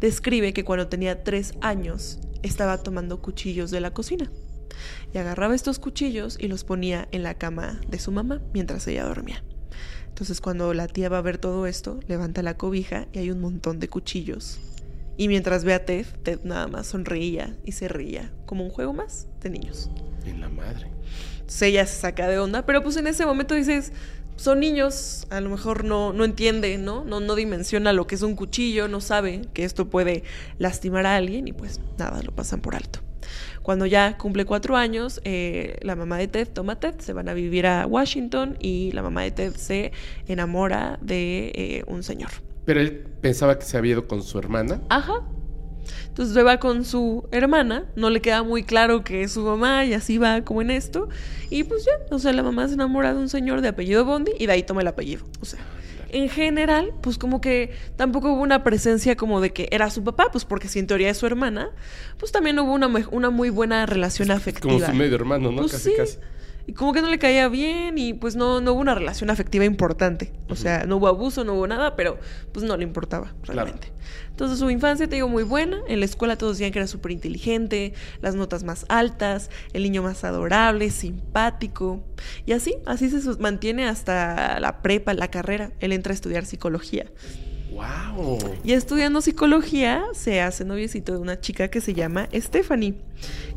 describe que cuando tenía tres años estaba tomando cuchillos de la cocina. Y agarraba estos cuchillos y los ponía en la cama de su mamá mientras ella dormía. Entonces cuando la tía va a ver todo esto, levanta la cobija y hay un montón de cuchillos. Y mientras ve a Ted, Ted nada más sonreía y se reía, como un juego más de niños. En la madre. Entonces ella se saca de onda, pero pues en ese momento dices, son niños, a lo mejor no, no entiende, ¿no? ¿no? No dimensiona lo que es un cuchillo, no sabe que esto puede lastimar a alguien y pues nada, lo pasan por alto. Cuando ya cumple cuatro años, eh, la mamá de Ted toma a Ted, se van a vivir a Washington y la mamá de Ted se enamora de eh, un señor. Pero él pensaba que se había ido con su hermana. Ajá. Entonces se va con su hermana, no le queda muy claro que es su mamá y así va como en esto. Y pues ya, o sea, la mamá se enamora de un señor de apellido Bondi y de ahí toma el apellido. O sea, en general, pues como que tampoco hubo una presencia como de que era su papá, pues porque si en teoría es su hermana, pues también hubo una, una muy buena relación afectiva. Como su medio hermano, ¿no? Pues casi, sí. casi. Y como que no le caía bien y pues no, no hubo una relación afectiva importante. O sea, no hubo abuso, no hubo nada, pero pues no le importaba realmente. Entonces su infancia, te digo, muy buena. En la escuela todos decían que era súper inteligente, las notas más altas, el niño más adorable, simpático. Y así, así se mantiene hasta la prepa, la carrera. Él entra a estudiar psicología. ¡Wow! Y estudiando psicología se hace noviecito de una chica que se llama Stephanie.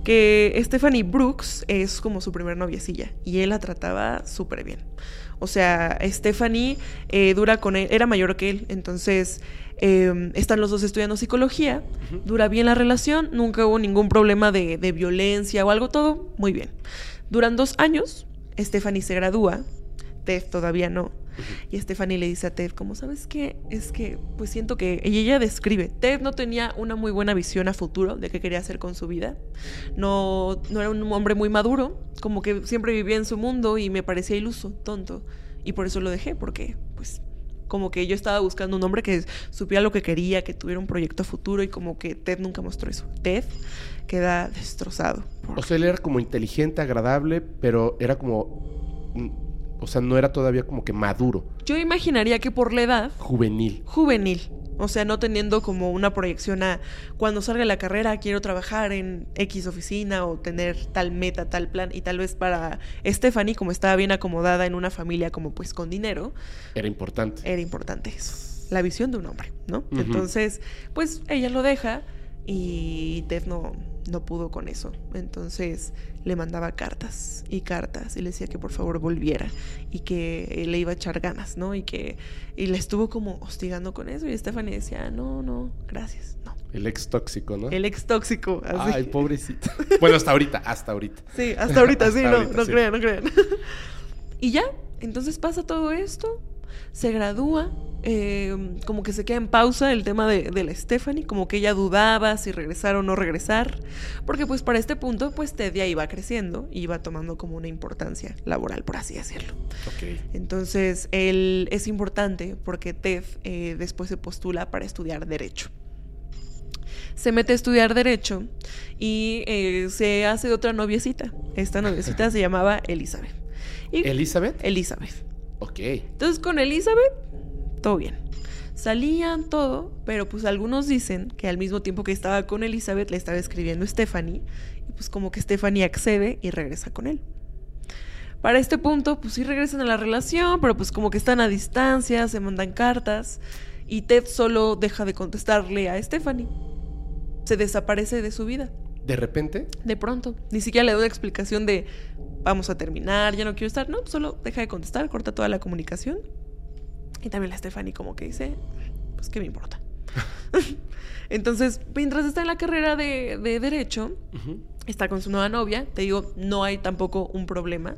Que Stephanie Brooks es como su primer noviecilla. Y él la trataba súper bien. O sea, Stephanie eh, dura con él, era mayor que él, entonces em, están los dos estudiando psicología, dura bien la relación, nunca hubo ningún problema de, de violencia o algo, todo muy bien. Duran dos años, Stephanie se gradúa, Ted todavía no. Y Stephanie le dice a Ted, como sabes qué, es que pues siento que y ella describe, Ted no tenía una muy buena visión a futuro de qué quería hacer con su vida. No, no era un hombre muy maduro, como que siempre vivía en su mundo y me parecía iluso, tonto. Y por eso lo dejé, porque pues como que yo estaba buscando un hombre que supiera lo que quería, que tuviera un proyecto a futuro y como que Ted nunca mostró eso. Ted queda destrozado. O sea, él era como inteligente, agradable, pero era como o sea, no era todavía como que maduro. Yo imaginaría que por la edad. Juvenil. Juvenil. O sea, no teniendo como una proyección a cuando salga la carrera quiero trabajar en X oficina o tener tal meta, tal plan. Y tal vez para Stephanie, como estaba bien acomodada en una familia como pues con dinero. Era importante. Era importante eso. La visión de un hombre, ¿no? Entonces, pues ella lo deja y Ted no, no pudo con eso. Entonces le mandaba cartas y cartas y le decía que por favor volviera y que le iba a echar ganas, ¿no? Y que y le estuvo como hostigando con eso y Stephanie decía, no, no, gracias, no. El ex tóxico, ¿no? El ex tóxico. Así. Ay, pobrecito. bueno, hasta ahorita, hasta ahorita. Sí, hasta ahorita, sí, no, no crean, no crean. y ya, entonces pasa todo esto, se gradúa Em, como que se queda en pausa el tema de, la Stephanie, como que ella dudaba si regresar o no regresar, porque pues para este punto pues Ted ya iba creciendo y iba tomando como una importancia laboral, por así decirlo. Entonces él es importante porque Ted eh, después se postula para estudiar derecho se mete a estudiar derecho y eh, se hace otra noviecita. Esta noviecita se llamaba Elizabeth. ¿Elizabeth? Elizabeth. Ok. Entonces con Elizabeth todo bien. Salían todo, pero pues algunos dicen que al mismo tiempo que estaba con Elizabeth le estaba escribiendo Stephanie y pues como que Stephanie accede y regresa con él. Para este punto, pues sí regresan a la relación, pero pues como que están a distancia, se mandan cartas y Ted solo deja de contestarle a Stephanie. Se desaparece de su vida. ¿De repente? De pronto. Ni siquiera le da una explicación de vamos a terminar, ya no quiero estar. No, solo deja de contestar, corta toda la comunicación y también la Stephanie como que dice, pues qué me importa. Entonces, mientras está en la carrera de, Derecho, está con su nueva novia, te digo, no hay tampoco un problema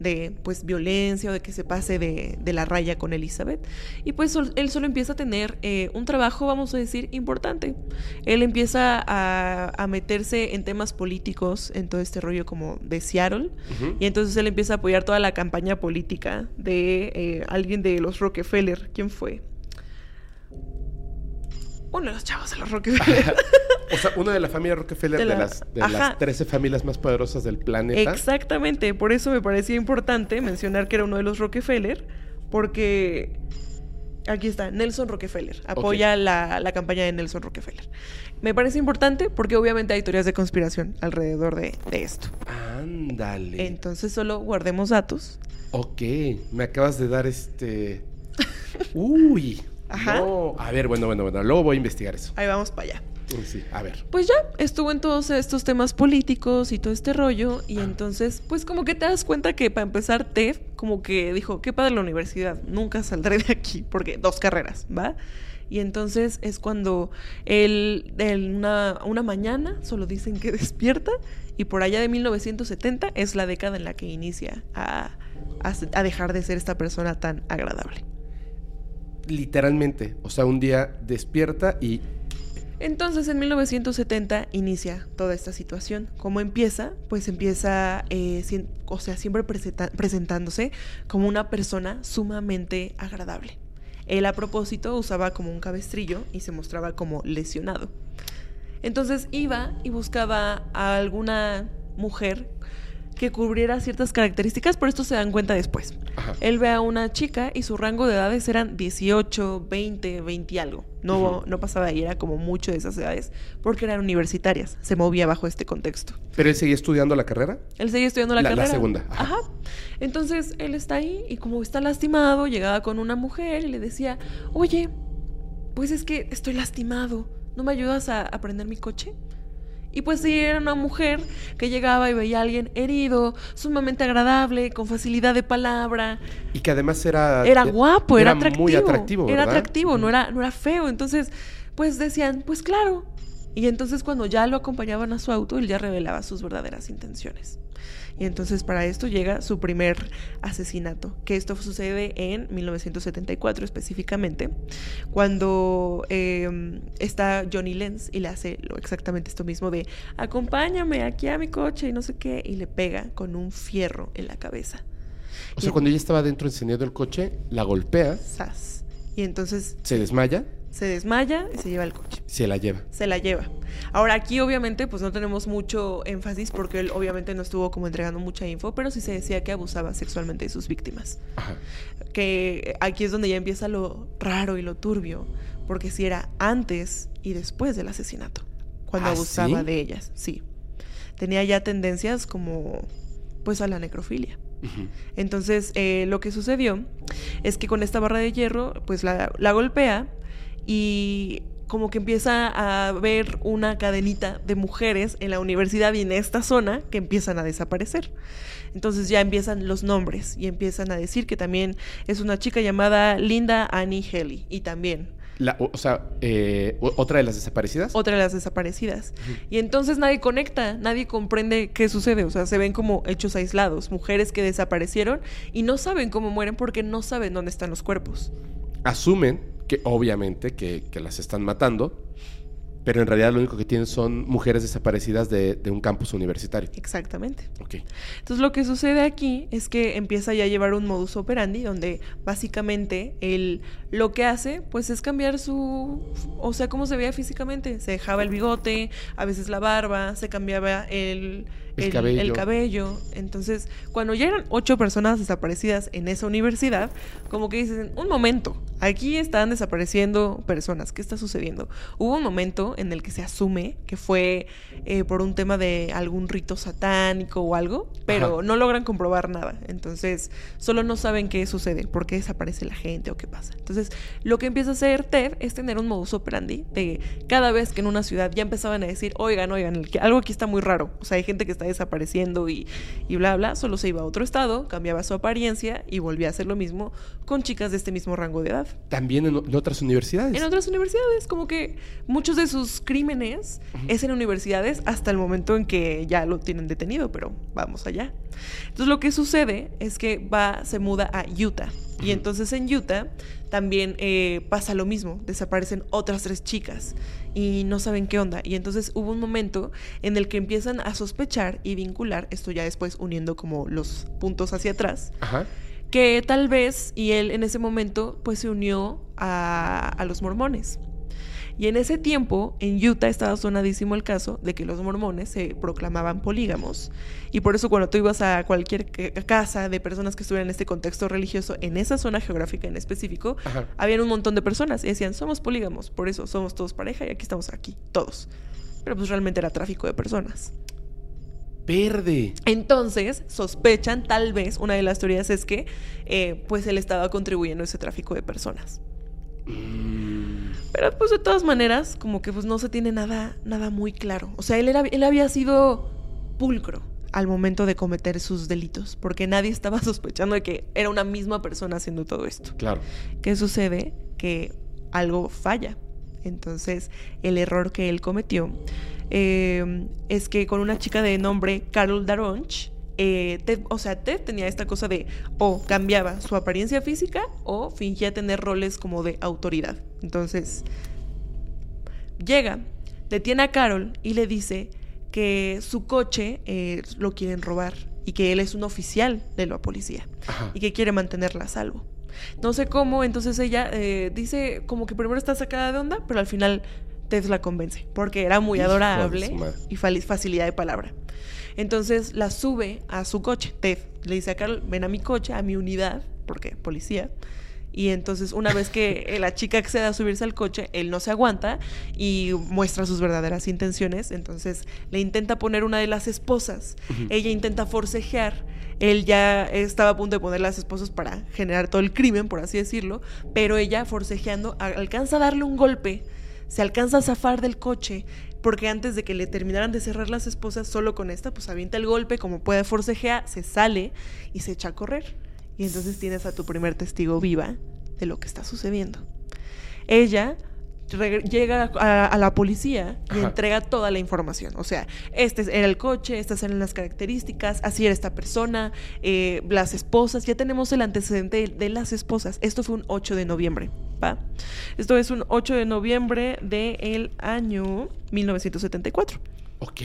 de pues violencia o de que se pase de, la raya con Elizabeth. Y pues él solo empieza a tener eh, un trabajo, vamos a decir, importante. Él empieza a, meterse en temas políticos, en todo este rollo como de Seattle. Y entonces él empieza a apoyar toda la campaña política de eh, alguien de los Rockefeller. ¿Quién fue? uno de los chavos de los Rockefeller. o sea, uno de la familia Rockefeller, de, las, de las 13 familias más poderosas del planeta. Exactamente, por eso me parecía importante mencionar que era uno de los Rockefeller, porque aquí está, Nelson Rockefeller, apoya la, la, campaña de Nelson Rockefeller. Me parece importante porque obviamente hay teorías de conspiración alrededor de, de esto. Ándale. Entonces solo guardemos datos. Ok, me acabas de dar este... Uy. Ajá. A ver, bueno, bueno, bueno. Luego voy a investigar eso. Ahí vamos para allá. Sí, a ver. Pues ya, estuvo en todos estos temas políticos y todo este rollo. Y ah. entonces, pues como que te das cuenta que para empezar, Ted como que dijo, qué padre la universidad, nunca saldré de aquí, porque dos carreras, ¿va? Y entonces es cuando él, una, una mañana, solo dicen que despierta, y por allá de 1970 es la década en la que inicia a, a dejar de ser esta persona tan agradable literalmente. O sea, un día despierta y... Entonces en 1970 inicia toda esta situación. ¿Cómo empieza? Pues empieza, eh, o sea, siempre presentándose como una persona sumamente agradable. Él a propósito usaba como un cabestrillo y se mostraba como lesionado. Entonces iba y buscaba a alguna mujer que cubriera ciertas características, pero esto se dan cuenta después. Ajá. Él ve a una chica y su rango de edades eran 18, 20, 20 y algo. No, no pasaba ahí, era como mucho de esas edades, porque eran universitarias. Se movía bajo este contexto. ¿Pero él seguía estudiando la carrera? Él seguía estudiando la, La- la carrera. segunda, ajá. Ajá. Entonces él está ahí y como está lastimado, llegaba con una mujer y le decía, oye, pues es que estoy lastimado, ¿no me ayudas a, a prender mi coche? Y pues sí, era una mujer que llegaba y veía a alguien herido, sumamente agradable, con facilidad de palabra. Y que además era... Era guapo, era, atractivo. muy atractivo, Era atractivo, no era, no era feo. Entonces, pues decían, pues claro. Y entonces cuando ya lo acompañaban a su auto, él ya revelaba sus verdaderas intenciones. Y entonces para esto llega su primer asesinato, que esto sucede en 1974 específicamente, cuando eh, está Johnny Lenz y le hace lo, exactamente esto mismo de acompáñame aquí a mi coche y no sé qué, y le pega con un fierro en la cabeza. O sea, cuando ella estaba dentro encendiendo el coche, la golpea, ¡Sas! Y entonces se desmaya, se desmaya y se lleva el coche. se la lleva. Se la lleva. Ahora aquí obviamente pues no tenemos mucho énfasis porque él obviamente no estuvo como entregando mucha info, pero sí se decía que abusaba sexualmente de sus víctimas. Ajá. Que aquí es donde ya empieza lo raro y lo turbio, porque si era antes y después del asesinato, cuando ¿Ah, abusaba sí? de ellas, sí. Tenía ya tendencias como pues a la necrofilia. Entonces, eh, lo que sucedió es que con esta barra de hierro, pues la, la golpea y como que empieza a ver una cadenita de mujeres en la universidad y en esta zona que empiezan a desaparecer. Entonces ya empiezan los nombres y empiezan a decir que también es una chica llamada Linda Annie Haley y también La- o, o sea, eh, otra de las desaparecidas. otra de las desaparecidas. Y entonces nadie conecta, nadie comprende qué sucede, o sea, se ven como hechos aislados, mujeres que desaparecieron y no saben cómo mueren porque no saben dónde están los cuerpos. Asumen que obviamente que, que las están matando, pero en realidad lo único que tienen son mujeres desaparecidas de, de un campus universitario. Exactamente. Ok. Entonces lo que sucede aquí es que empieza ya a llevar un modus operandi donde básicamente él lo que hace pues es cambiar su, o sea, cómo se veía físicamente. Se dejaba el bigote, a veces la barba, se cambiaba el, El cabello. el cabello. Entonces cuando ya eran ocho personas desaparecidas en esa universidad, como que dicen, un momento, aquí están desapareciendo personas, ¿qué está sucediendo? Hubo un momento en el que se asume que fue eh, por un tema de algún rito satánico o algo, pero Ajá. no logran comprobar nada. Entonces, solo no saben qué sucede, por qué desaparece la gente o qué pasa. Entonces, lo que empieza a hacer Ted es tener un modus operandi de cada vez que en una ciudad ya empezaban a decir, oigan, oigan, algo aquí está muy raro. O sea, hay gente que está desapareciendo y, y bla, bla. Solo se iba a otro estado, cambiaba su apariencia y volvía a hacer lo mismo con chicas de este mismo rango de edad. También en, otras universidades. En otras universidades, como que muchos de sus crímenes es en universidades hasta el momento en que ya lo tienen detenido, pero vamos allá. Entonces lo que sucede es que va, se muda a Utah. Y entonces en Utah también eh, pasa lo mismo, desaparecen otras tres chicas y no saben qué onda. Y entonces hubo un momento en el que empiezan a sospechar y vincular, esto ya después uniendo como los puntos hacia atrás, Ajá. que tal vez, y él en ese momento, pues se unió a, a los mormones. Y en ese tiempo, en Utah estaba sonadísimo el caso de que los mormones se proclamaban polígamos. Y por eso cuando tú ibas a cualquier ca- casa de personas que estuvieran en este contexto religioso, en esa zona geográfica en específico, Ajá. habían un montón de personas y decían, somos polígamos, por eso somos todos pareja y aquí estamos aquí, todos. Pero pues realmente era tráfico de personas. Verde. Entonces, sospechan, tal vez, una de las teorías es que eh, pues él estaba contribuyendo a ese tráfico de personas. Pero pues de todas maneras, como que pues no se tiene nada, nada muy claro. O sea, él, era, él había sido pulcro al momento de cometer sus delitos, porque nadie estaba sospechando de que era una misma persona haciendo todo esto. claro. ¿Qué sucede? Que algo falla. Entonces, el error que él cometió eh, es que con una chica de nombre Carol Daronch, eh, Ted- o sea, Ted tenía esta cosa de o cambiaba su apariencia física o fingía tener roles como de autoridad. Entonces, llega, detiene a Carol y le dice que su coche eh, lo quieren robar y que él es un oficial de la policía Ajá. y que quiere mantenerla a salvo. No sé cómo, entonces ella eh, dice como que primero está sacada de onda, pero al final Ted la convence, porque era muy adorable y facilidad de palabra. Entonces la sube a su coche. Ted le dice a Carl, ven a mi coche, a mi unidad, porque policía. Y entonces una vez que la chica accede a subirse al coche, él no se aguanta y muestra sus verdaderas intenciones. Entonces le intenta poner una de las esposas. Ella intenta forcejear. Él ya estaba a punto de poner las esposas para generar todo el crimen, por así decirlo. Pero ella, forcejeando, alcanza a darle un golpe. Se alcanza a zafar del coche porque antes de que le terminaran de cerrar las esposas, solo con esta, pues avienta el golpe, como puede forcejear, se sale y se echa a correr. Y entonces tienes a tu primer testigo viva de lo que está sucediendo. Ella llega a, la policía y entrega toda la información. O sea, este era el coche, estas eran las características, así era esta persona, eh, las esposas. Ya tenemos el antecedente de las esposas. Esto fue un 8 de noviembre. ¿va? Esto es un 8 de noviembre del año 1974. Ok.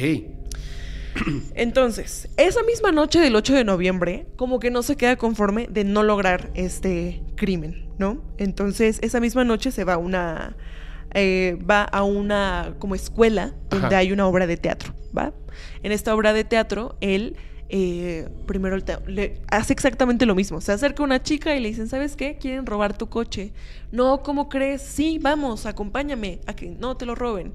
Entonces, esa misma noche del 8 de noviembre, como que no se queda conforme de no lograr este crimen, ¿no? Entonces, esa misma noche se va a una. Eh, va a una como escuela donde hay una obra de teatro, ¿va? En esta obra de teatro, él eh, primero le hace exactamente lo mismo. Se acerca una chica y le dicen, ¿sabes qué? Quieren robar tu coche. No, ¿cómo crees? Sí, vamos, acompáñame a que no te lo roben.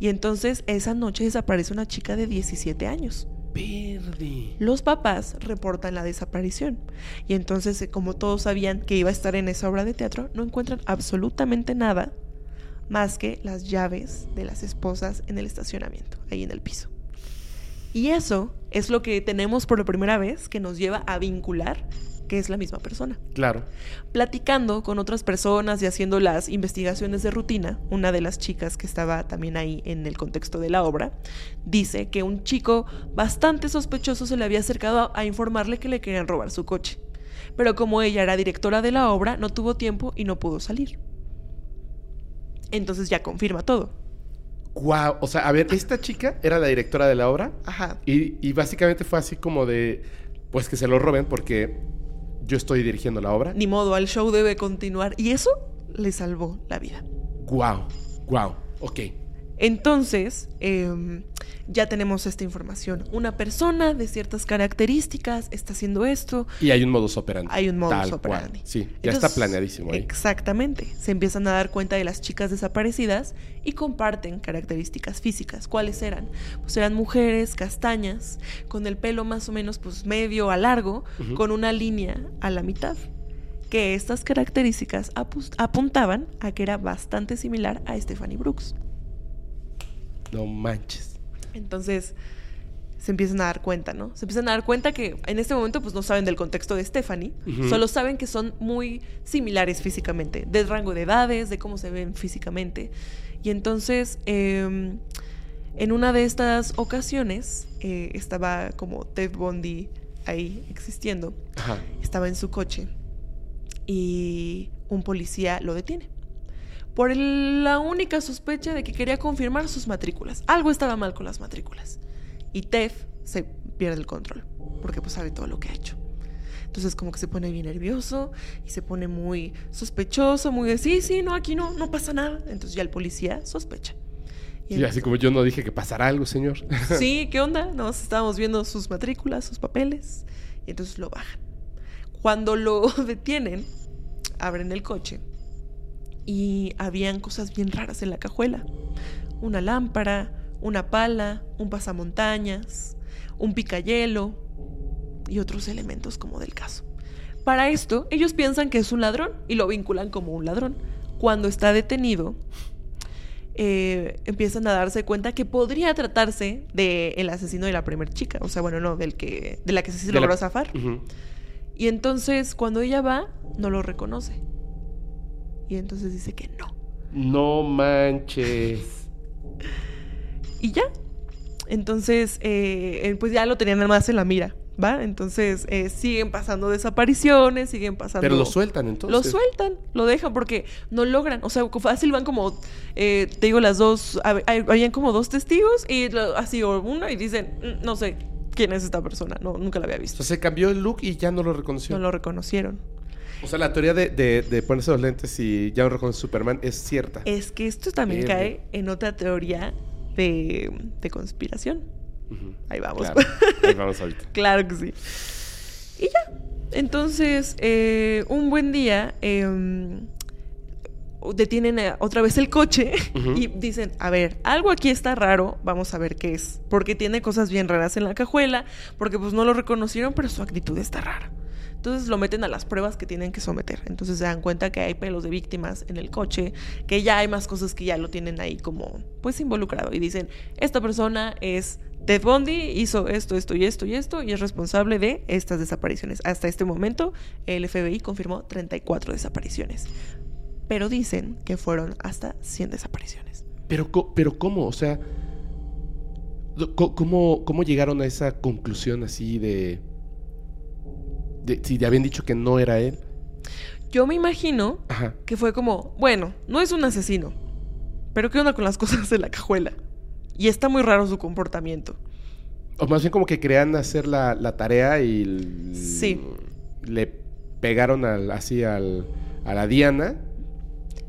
Y entonces esa noche desaparece una chica de 17 años. Perde. Los papás reportan la desaparición. Y entonces, eh, como todos sabían que iba a estar en esa obra de teatro, no encuentran absolutamente nada más que las llaves de las esposas en el estacionamiento, ahí en el piso. Y eso es lo que tenemos por la primera vez que nos lleva a vincular que es la misma persona. Claro. Platicando con otras personas y haciendo las investigaciones de rutina, una de las chicas que estaba también ahí en el contexto de la obra, dice que un chico bastante sospechoso se le había acercado a, informarle que le querían robar su coche. Pero como ella era directora de la obra, no tuvo tiempo y no pudo salir. Entonces ya confirma todo. Wow, o sea, a ver, esta chica era la directora de la obra. Ajá. Y, y básicamente fue así como de, pues que se lo roben porque yo estoy dirigiendo la obra. Ni modo, el show debe continuar. Y eso le salvó la vida. Guau, guau, ok. Entonces, em, ya tenemos esta información. Una persona de ciertas características está haciendo esto. Y hay un modus operandi. Hay un modus operandi. Sí, ya está planeadísimo ahí. Exactamente. Se empiezan a dar cuenta de las chicas desaparecidas y comparten características físicas. ¿Cuáles eran? Pues eran mujeres castañas, con el pelo más o menos pues medio a largo, con una línea a la mitad que estas características apuntaban a que era bastante similar a Stephanie Brooks. No manches. Entonces se empiezan a dar cuenta, ¿no? Se empiezan a dar cuenta que en este momento pues no saben del contexto de Stephanie, solo saben que son muy similares físicamente, del rango de edades, de cómo se ven físicamente. Y entonces, em, en una de estas ocasiones, eh, estaba como Ted Bundy ahí existiendo, estaba en su coche y un policía lo detiene por la única sospecha de que quería confirmar sus matrículas. Algo estaba mal con las matrículas. Y Tef se pierde el control, porque pues sabe todo lo que ha hecho. Entonces como que se pone bien nervioso y se pone muy sospechoso, muy de, sí, sí, no, aquí no, no pasa nada. Entonces ya el policía sospecha. Y, así como yo no dije que pasara algo, señor. Sí, ¿qué onda? Nos estábamos viendo sus matrículas, sus papeles, y entonces lo bajan. Cuando lo detienen, abren el coche y habían cosas bien raras en la cajuela. Una lámpara, una pala, un pasamontañas, un picayelo y otros elementos como del caso. Para esto, ellos piensan que es un ladrón y lo vinculan como un ladrón. Cuando está detenido, eh, empiezan a darse cuenta que podría tratarse del asesino de la primera chica. O sea, bueno, no, del que, de la que se logró zafar. Y entonces, cuando ella va, no lo reconoce. Y entonces dice que no. No manches. y ya. Entonces, eh, eh, pues ya lo tenían más en la mira, ¿va? Entonces, eh, siguen pasando desapariciones, siguen pasando... Pero lo sueltan entonces. Lo sueltan, lo dejan porque no logran. O sea, fácil van como, te digo, las dos, habían como dos testigos y así, o uno y dicen, mm, no sé quién es esta persona, no, nunca la había visto. O sea, se cambió el look y ya no lo reconoció. No lo reconocieron. O sea, la teoría de, ponerse los lentes y ya no reconoce Superman es cierta. Es que esto también cae en otra teoría de, conspiración. Ahí vamos. Claro, ahí vamos ahorita. Claro que sí. Y ya. Entonces, eh, un buen día em, detienen eh, otra vez el coche y dicen, a ver, algo aquí está raro, vamos a ver qué es. Porque tiene cosas bien raras en la cajuela, porque pues no lo reconocieron, pero su actitud está rara. Entonces lo meten a las pruebas que tienen que someter. Entonces se dan cuenta que hay pelos de víctimas en el coche, que ya hay más cosas que ya lo tienen ahí como pues involucrado. Y dicen, esta persona es Ted Bundy, hizo esto, esto y esto y esto, y es responsable de estas desapariciones. Hasta este momento el FBI confirmó 34 desapariciones. Pero dicen que fueron hasta 100 desapariciones. Pero, pero ¿cómo? O sea, ¿cómo, ¿cómo llegaron a esa conclusión así de, de... Si te habían dicho que no era él. Yo me imagino Ajá. que fue como, bueno, no es un asesino, pero ¿qué onda con las cosas de la cajuela? Y está muy raro su comportamiento. O más bien como que querían hacer la, la tarea y Sí. le pegaron al, así al, a la Diana.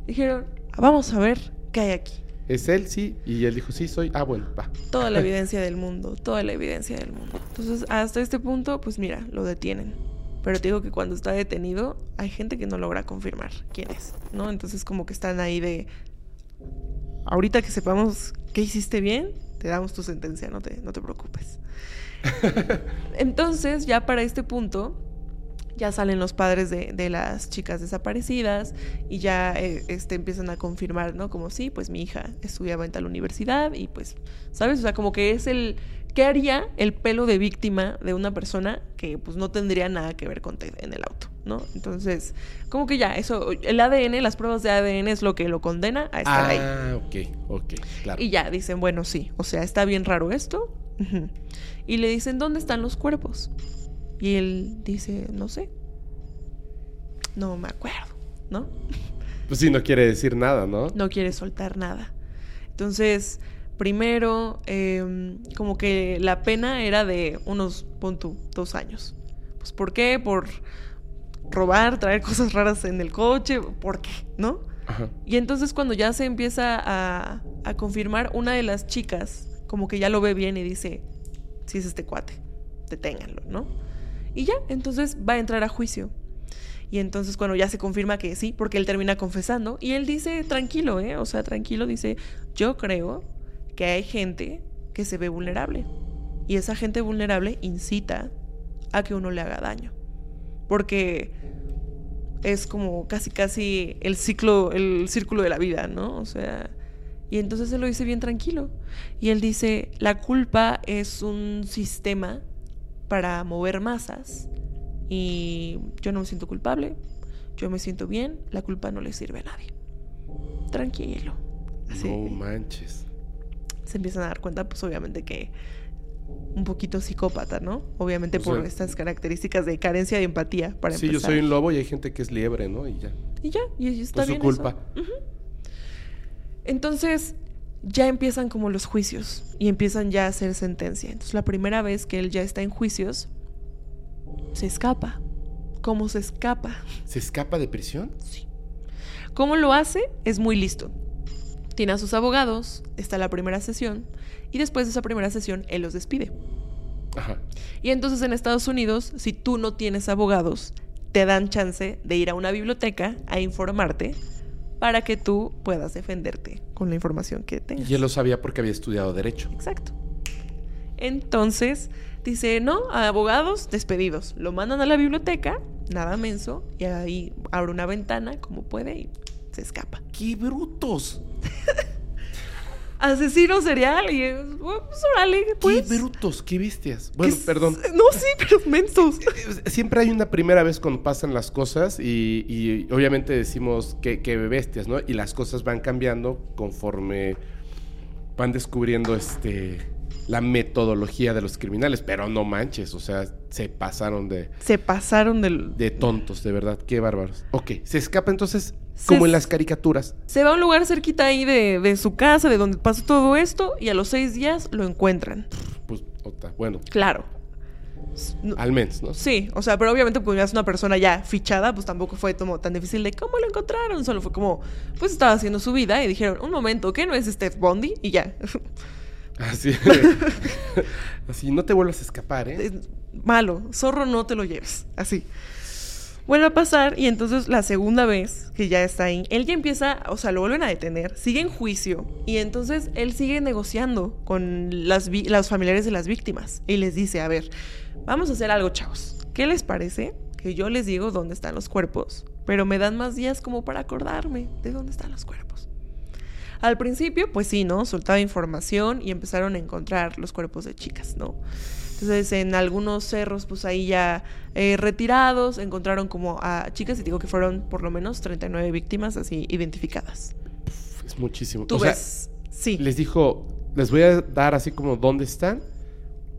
Dijeron, vamos a ver qué hay aquí. ¿Es él? Sí. Y él dijo, sí, soy. Ah, bueno, va. Toda la evidencia del mundo, toda la evidencia del mundo. Entonces, hasta este punto, pues mira, lo detienen. Pero te digo que cuando está detenido, hay gente que no logra confirmar quién es, ¿no? Entonces, como que están ahí de. Ahorita que sepamos qué hiciste bien, te damos tu sentencia, no te, no te preocupes. Entonces, ya para este punto, ya salen los padres de, de las chicas desaparecidas y ya eh, este, empiezan a confirmar, ¿no? Como sí, pues mi hija estudiaba en tal universidad y pues, ¿sabes? O sea, como que es el... ¿Qué haría el pelo de víctima de una persona que pues no tendría nada que ver con Ted en el auto, ¿no? Entonces, como que ya, eso, el ADN, las pruebas de ADN es lo que lo condena a estar ahí. Ah, ok, ok, claro. Y ya dicen, bueno, sí, o sea, está bien raro esto. Y le dicen, ¿dónde están los cuerpos? Y él dice, no sé. No me acuerdo, ¿no? Pues sí, no quiere decir nada, ¿no? No quiere soltar nada. Entonces, primero, em, como que la pena era de unos, pon tú, dos años. Pues, ¿por qué? Por robar, traer cosas raras en el coche, ¿por qué? ¿No? Ajá. Y entonces cuando ya se empieza a, a confirmar, una de las chicas como que ya lo ve bien y dice, si es este cuate, deténganlo, ¿no? Y ya, entonces va a entrar a juicio. Y entonces cuando ya se confirma que sí, porque él termina confesando, y él dice, tranquilo, ¿eh? O sea, tranquilo, dice, yo creo que hay gente que se ve vulnerable. Y esa gente vulnerable incita a que uno le haga daño. Porque es como casi casi el ciclo, el círculo de la vida, ¿no? O sea, y entonces él lo dice bien tranquilo. Y él dice, la culpa es un sistema para mover masas y yo no me siento culpable, yo me siento bien, la culpa no le sirve a nadie. Tranquilo. No manches. Se empiezan a dar cuenta, pues obviamente que un poquito psicópata, ¿no? Obviamente O por estas características de carencia de empatía para Sí, yo soy un lobo y hay gente que es liebre, ¿no? Y ya. Y ya, y está Por su bien culpa. eso. Ujú. Entonces, ya empiezan como los juicios y empiezan ya a hacer sentencia. Entonces, la primera vez que él ya está en juicios, se escapa. ¿Cómo se escapa? ¿Se escapa de prisión? Sí. ¿Cómo lo hace? Es muy listo. Tiene a sus abogados, está la primera sesión, y después de esa primera sesión, él los despide. Ajá. Y entonces en Estados Unidos, si tú no tienes abogados, te dan chance de ir a una biblioteca a informarte para que tú puedas defenderte con la información que tengas. Y él lo sabía porque había estudiado Derecho. Exacto. Entonces, dice, no, a abogados despedidos. Lo mandan a la biblioteca, nada menso, y ahí abre una ventana como puede y se escapa. ¡Qué brutos! Asesino serial y pues órale, pues. ¡Qué brutos! ¡Qué bestias! Bueno, perdón. No, sí, pero mensos. Eh, Siempre hay una primera vez cuando pasan las cosas y, y obviamente decimos que, que bestias, ¿no? Y las cosas van cambiando conforme van descubriendo este la metodología de los criminales, pero no manches, o sea, se pasaron de, Se pasaron del, de tontos, de verdad, qué bárbaros. Ok, se escapa entonces Se como en las caricaturas. Se va a un lugar cerquita ahí de, de su casa, de donde pasó todo esto, y a los seis días lo encuentran. Pues, ota, bueno, Claro. No- al menos, ¿no? Sí, o sea, pero obviamente pues ya es una persona ya fichada, pues tampoco fue como tan difícil de cómo lo encontraron, solo fue como, pues estaba haciendo su vida y dijeron, un momento, ¿qué no es Steph Bondi? Y ya. Así, así, no te vuelvas a escapar, ¿eh? Es malo, zorro no te lo lleves, así. Vuelve a pasar y entonces la segunda vez que ya está ahí, él ya empieza, o sea, lo vuelven a detener, sigue en juicio y entonces él sigue negociando con las, los familiares de las víctimas y les dice, a ver, vamos a hacer algo, chavos. ¿Qué les parece que yo les digo dónde están los cuerpos? Pero me dan más días como para acordarme de dónde están los cuerpos. Al principio, pues sí, ¿no? Soltaba información y empezaron a encontrar los cuerpos de chicas, ¿no? Entonces, en algunos cerros, pues ahí ya eh, retirados, encontraron como a chicas y digo que fueron por lo menos 39 víctimas así identificadas. Es muchísimo. Tú o sea, ves, sí. les dijo, les voy a dar así como dónde están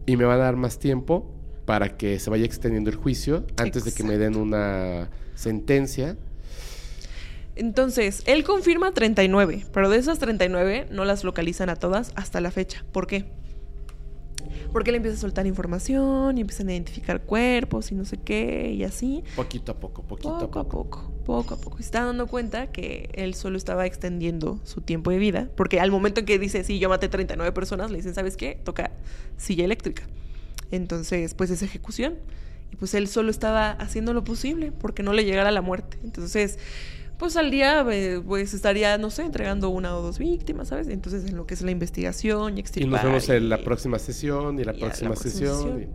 y me va a dar más tiempo para que se vaya extendiendo el juicio antes de que me den una sentencia. Entonces, él confirma 39, pero de esas 39 no las localizan a todas hasta la fecha. ¿Por qué? Porque él empieza a soltar información y empiezan a identificar cuerpos y no sé qué y así. Poquito a poco, poquito Poco a poco, poco a poco. Y se está dando cuenta que él solo estaba extendiendo su tiempo de vida. Porque al momento en que dice, sí, yo maté 39 personas, le dicen, ¿sabes qué? Toca silla eléctrica. Entonces, pues es ejecución. Y pues él solo estaba haciendo lo posible porque no le llegara la muerte. Entonces, pues al día, eh, pues estaría, no sé, entregando una o dos víctimas, ¿sabes? Entonces, en lo que es la investigación y Y extirpar. nos vemos en la y- próxima sesión y la y próxima sesión.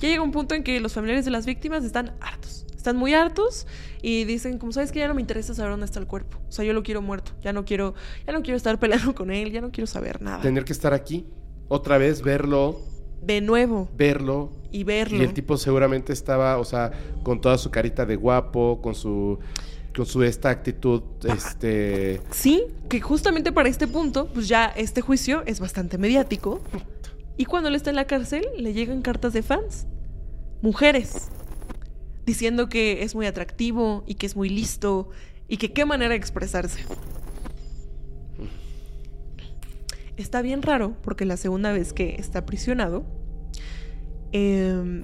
Ya llega un punto en que los familiares de las víctimas están hartos. Están muy hartos y dicen, como sabes que ya no me interesa saber dónde está el cuerpo. O sea, yo lo quiero muerto. Ya no quiero, ya no quiero estar peleando con él, ya no quiero saber nada. Tener que estar aquí, otra vez, verlo, De nuevo. verlo. Y verlo. Y el tipo seguramente estaba, o sea, con toda su carita de guapo, con su con su esta actitud, este, Sí, que justamente para este punto, pues ya este juicio es bastante mediático. Y cuando él está en la cárcel, le llegan cartas de fans. Mujeres. Diciendo que es muy atractivo y que es muy listo y que qué manera de expresarse. Está bien raro porque la segunda vez que está aprisionado, eh,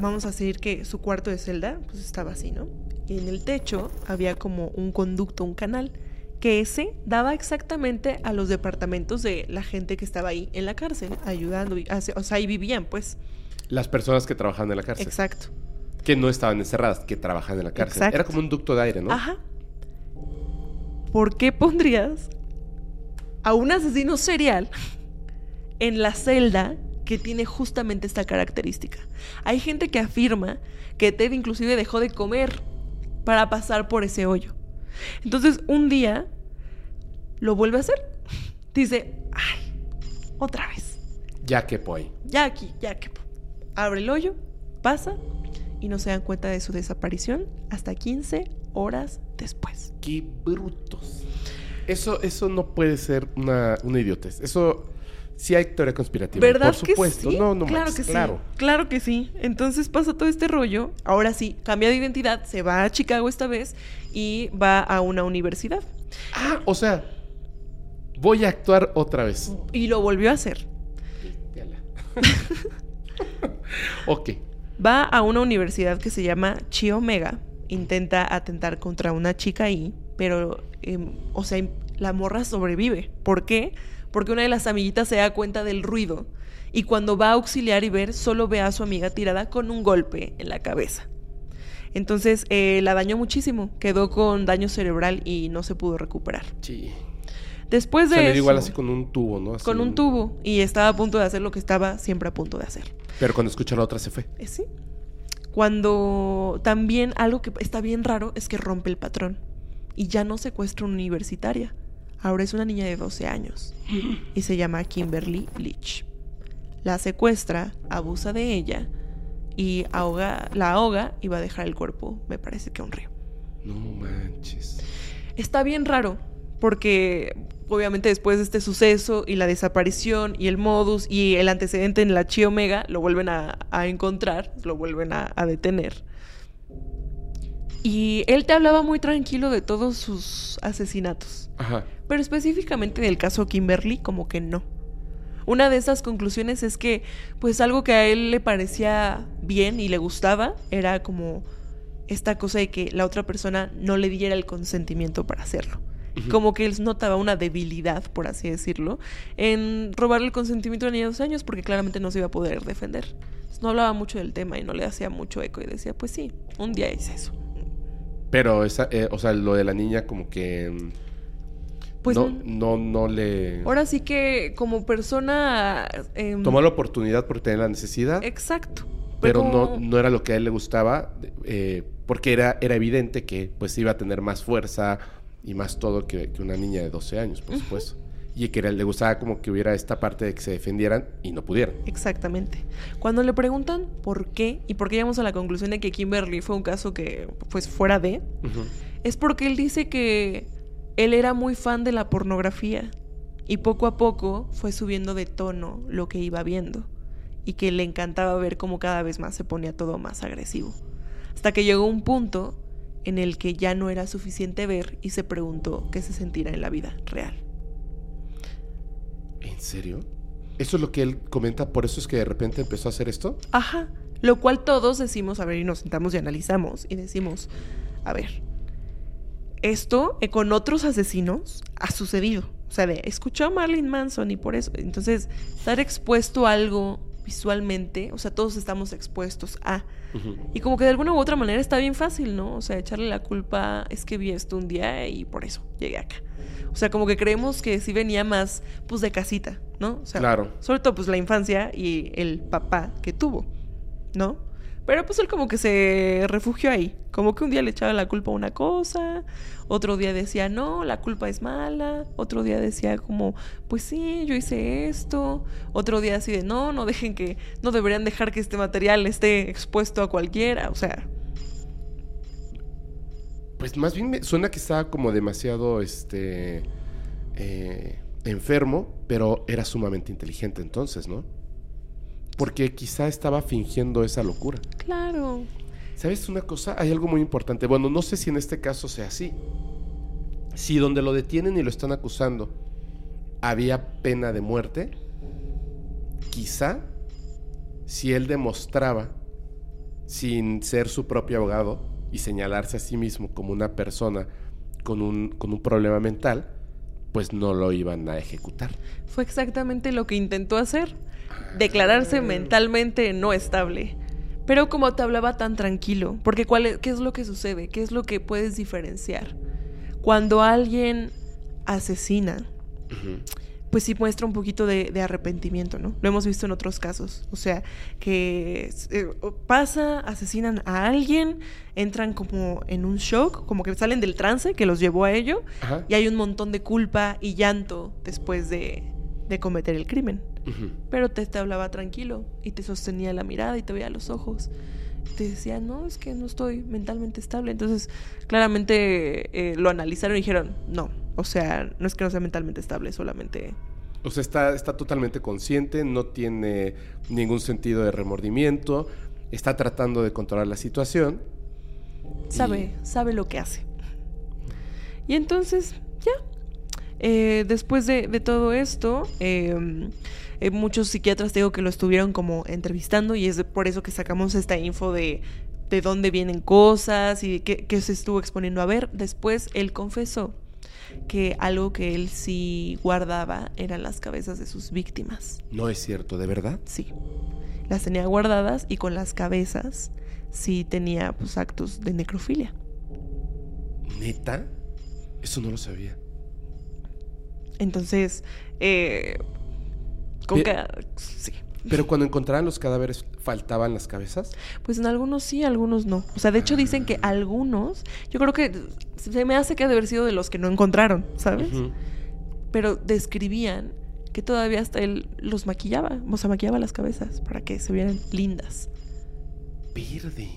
vamos a decir que su cuarto de celda pues estaba así, ¿no? Y en el techo había como un conducto, un canal, que ese daba exactamente a los departamentos de la gente que estaba ahí en la cárcel, ayudando, y- o sea, ahí vivían, pues. las personas que trabajan en la cárcel. Exacto. Que no estaban encerradas, que trabajan en la cárcel. Exacto. Era como un ducto de aire, ¿no? Ajá. ¿Por qué pondrías a un asesino serial en la celda que tiene justamente esta característica? Hay gente que afirma que Ted inclusive dejó de comer para pasar por ese hoyo. Entonces, un día lo vuelve a hacer. Dice, ay, otra vez. Ya que pues. Ya aquí, ya que. Abre el hoyo, pasa y no se dan cuenta de su desaparición hasta 15 horas después. Qué brutos. Eso, eso no puede ser una, una idiotez. Eso sí hay teoría conspirativa. ¿Verdad Por supuesto. que sí? No, no claro que claro. sí. Claro que sí. Entonces pasa todo este rollo. Ahora sí, cambia de identidad, se va a Chicago esta vez y va a una universidad. Ah, o sea, voy a actuar otra vez. Y lo volvió a hacer. ok. Va a una universidad que se llama Chi Omega. Intenta atentar contra una chica ahí, pero, em, o sea, la morra sobrevive. ¿Por qué? Porque una de las amiguitas se da cuenta del ruido y cuando va a auxiliar y ver, solo ve a su amiga tirada con un golpe en la cabeza. Entonces eh, la dañó muchísimo, quedó con daño cerebral y no se pudo recuperar. Sí. Después de eso, dio igual así con un tubo, ¿no? Así con un tubo y estaba a punto de hacer lo que estaba siempre a punto de hacer. Pero cuando escucha la otra se fue. Eh, Sí. Cuando también algo que está bien raro es que rompe el patrón y ya no secuestra una universitaria. Ahora es una niña de 12 años y se llama Kimberly Leach. La secuestra, abusa de ella y ahoga, la ahoga y va a dejar el cuerpo, me parece que a un río. No manches. Está bien raro, porque obviamente después de este suceso y la desaparición y el modus y el antecedente en la Chi Omega, lo vuelven a, a encontrar, lo vuelven a, a detener. Y él te hablaba muy tranquilo de todos sus asesinatos, Ajá. pero específicamente del caso Kimberly, como que no. Una de esas conclusiones es que, pues algo que a él le parecía bien y le gustaba era como esta cosa de que la otra persona no le diera el consentimiento para hacerlo. Como que él notaba una debilidad, por así decirlo, en robarle el consentimiento a la niña de dos años porque claramente no se iba a poder defender. no hablaba mucho del tema y no le hacía mucho eco y decía, pues sí, un día hice eso. Pero, esa, eh, o sea, lo de la niña como que... Mm, pues no, no, no le... Ahora sí que como persona... Em, Tomó la oportunidad por tener la necesidad. Exacto. Pero, no, no era lo que a él le gustaba, eh, porque era, era evidente que pues iba a tener más fuerza y más todo que, una niña de 12 años, por supuesto. Y que le gustaba como que hubiera esta parte de que se defendieran y no pudieran. Exactamente. Cuando le preguntan por qué, y por qué llegamos a la conclusión de que Kimberly fue un caso que, pues, fuera de, es porque él dice que él era muy fan de la pornografía y poco a poco fue subiendo de tono lo que iba viendo y que le encantaba ver cómo cada vez más se ponía todo más agresivo. Hasta que llegó un punto en el que ya no era suficiente ver y se preguntó qué se sentirá en la vida real. ¿En serio? ¿Eso es lo que él comenta? ¿Por eso es que de repente empezó a hacer esto? Ajá. Lo cual todos decimos, a ver, y nos sentamos y analizamos y decimos, a ver, esto eh, con otros asesinos ha sucedido. O sea, de, escuchó a Marlene Manson y por eso. Entonces, estar expuesto a algo visualmente, o sea, todos estamos expuestos a. Y como que de alguna u otra manera está bien fácil, ¿no? O sea, echarle la culpa, es que vi esto un día y por eso llegué acá. O sea, como que creemos que sí venía más, pues, de casita, ¿no? O sea, claro. sobre todo, pues, la infancia y el papá que tuvo, ¿no? Pero pues él como que se refugió ahí. Como que un día le echaba la culpa a una cosa, otro día decía, no, la culpa es mala, otro día decía como, pues sí, yo hice esto, otro día así de, no, no dejen que, no deberían dejar que este material esté expuesto a cualquiera, o sea. Pues más bien me suena que estaba como demasiado, este, eh, enfermo, pero era sumamente inteligente entonces, ¿no? Porque quizá estaba fingiendo esa locura. Claro. ¿Sabes una cosa? Hay algo muy importante. Bueno, no sé si en este caso sea así. Si donde lo detienen y lo están acusando había pena de muerte, quizá si él demostraba, sin ser su propio abogado y señalarse a sí mismo como una persona con un, con un problema mental, pues no lo iban a ejecutar. Fue exactamente lo que intentó hacer declararse mentalmente no estable. Pero como te hablaba tan tranquilo, porque cuál ¿qué es lo que sucede? ¿Qué es lo que puedes diferenciar? Cuando alguien asesina, pues sí muestra un poquito de, arrepentimiento, ¿no? Lo hemos visto en otros casos. O sea, que eh, pasa, asesinan a alguien, entran como en un shock, como que salen del trance que los llevó a ello, y hay un montón de culpa y llanto después de, de cometer el crimen. Pero te, te hablaba tranquilo y te sostenía la mirada y te veía los ojos. Te decía, no, es que no estoy mentalmente estable. Entonces, claramente eh, lo analizaron y dijeron, no, o sea, no es que no sea mentalmente estable, solamente... O sea, está, está totalmente consciente, no tiene ningún sentido de remordimiento, está tratando de controlar la situación. Sabe, sabe lo que hace. Y entonces, ya. Eh, después de, de, todo esto, eh, eh, muchos psiquiatras digo que lo estuvieron como entrevistando y es por eso que sacamos esta info de de dónde vienen cosas y qué, qué se estuvo exponiendo a ver. Después él confesó que algo que él sí guardaba eran las cabezas de sus víctimas. No es cierto, ¿de verdad? Sí. Las tenía guardadas y con las cabezas sí tenía pues actos de necrofilia. ¿Neta? Eso no lo sabía. Entonces, eh, sí. Pero cuando encontraban los cadáveres, ¿faltaban las cabezas? Pues en algunos sí, algunos no. O sea, de hecho dicen que algunos, yo creo que se me hace que ha de haber sido de los que no encontraron, ¿sabes? Pero describían que todavía hasta él los maquillaba, o sea, maquillaba las cabezas para que se vieran lindas. Verde.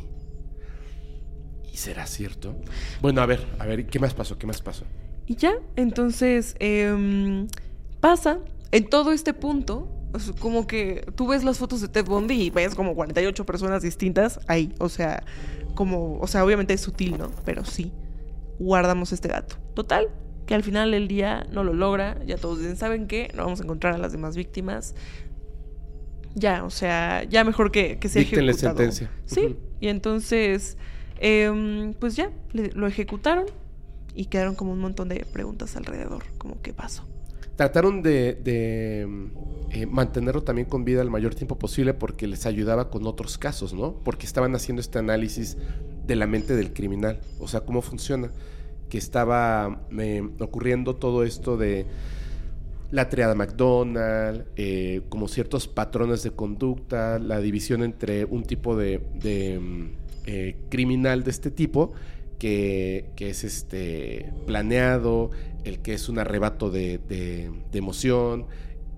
¿Y será cierto? Bueno, a ver, a ver, ¿qué más pasó? ¿Qué más pasó? Y ya, entonces em, pasa en todo este punto, como que tú ves las fotos de Ted Bundy y ves como 48 personas distintas ahí. O sea, como, o sea, obviamente es sutil, ¿no? Pero sí, guardamos este dato. Total, que al final del día no lo logra. Ya todos dicen, ¿saben qué? No vamos a encontrar a las demás víctimas. Ya, o sea, ya mejor que, que se ejecutado. sentencia. Sí, y entonces, em, pues ya, lo ejecutaron y quedaron como un montón de preguntas alrededor, como qué pasó. Trataron de, de eh, mantenerlo también con vida el mayor tiempo posible porque les ayudaba con otros casos, ¿no? Porque estaban haciendo este análisis de la mente del criminal, o sea, cómo funciona, que estaba eh, ocurriendo todo esto de la triada McDonald, eh, como ciertos patrones de conducta, la división entre un tipo de, de mm, criminal de este tipo que, es este planeado, el que es un arrebato de, de, emoción.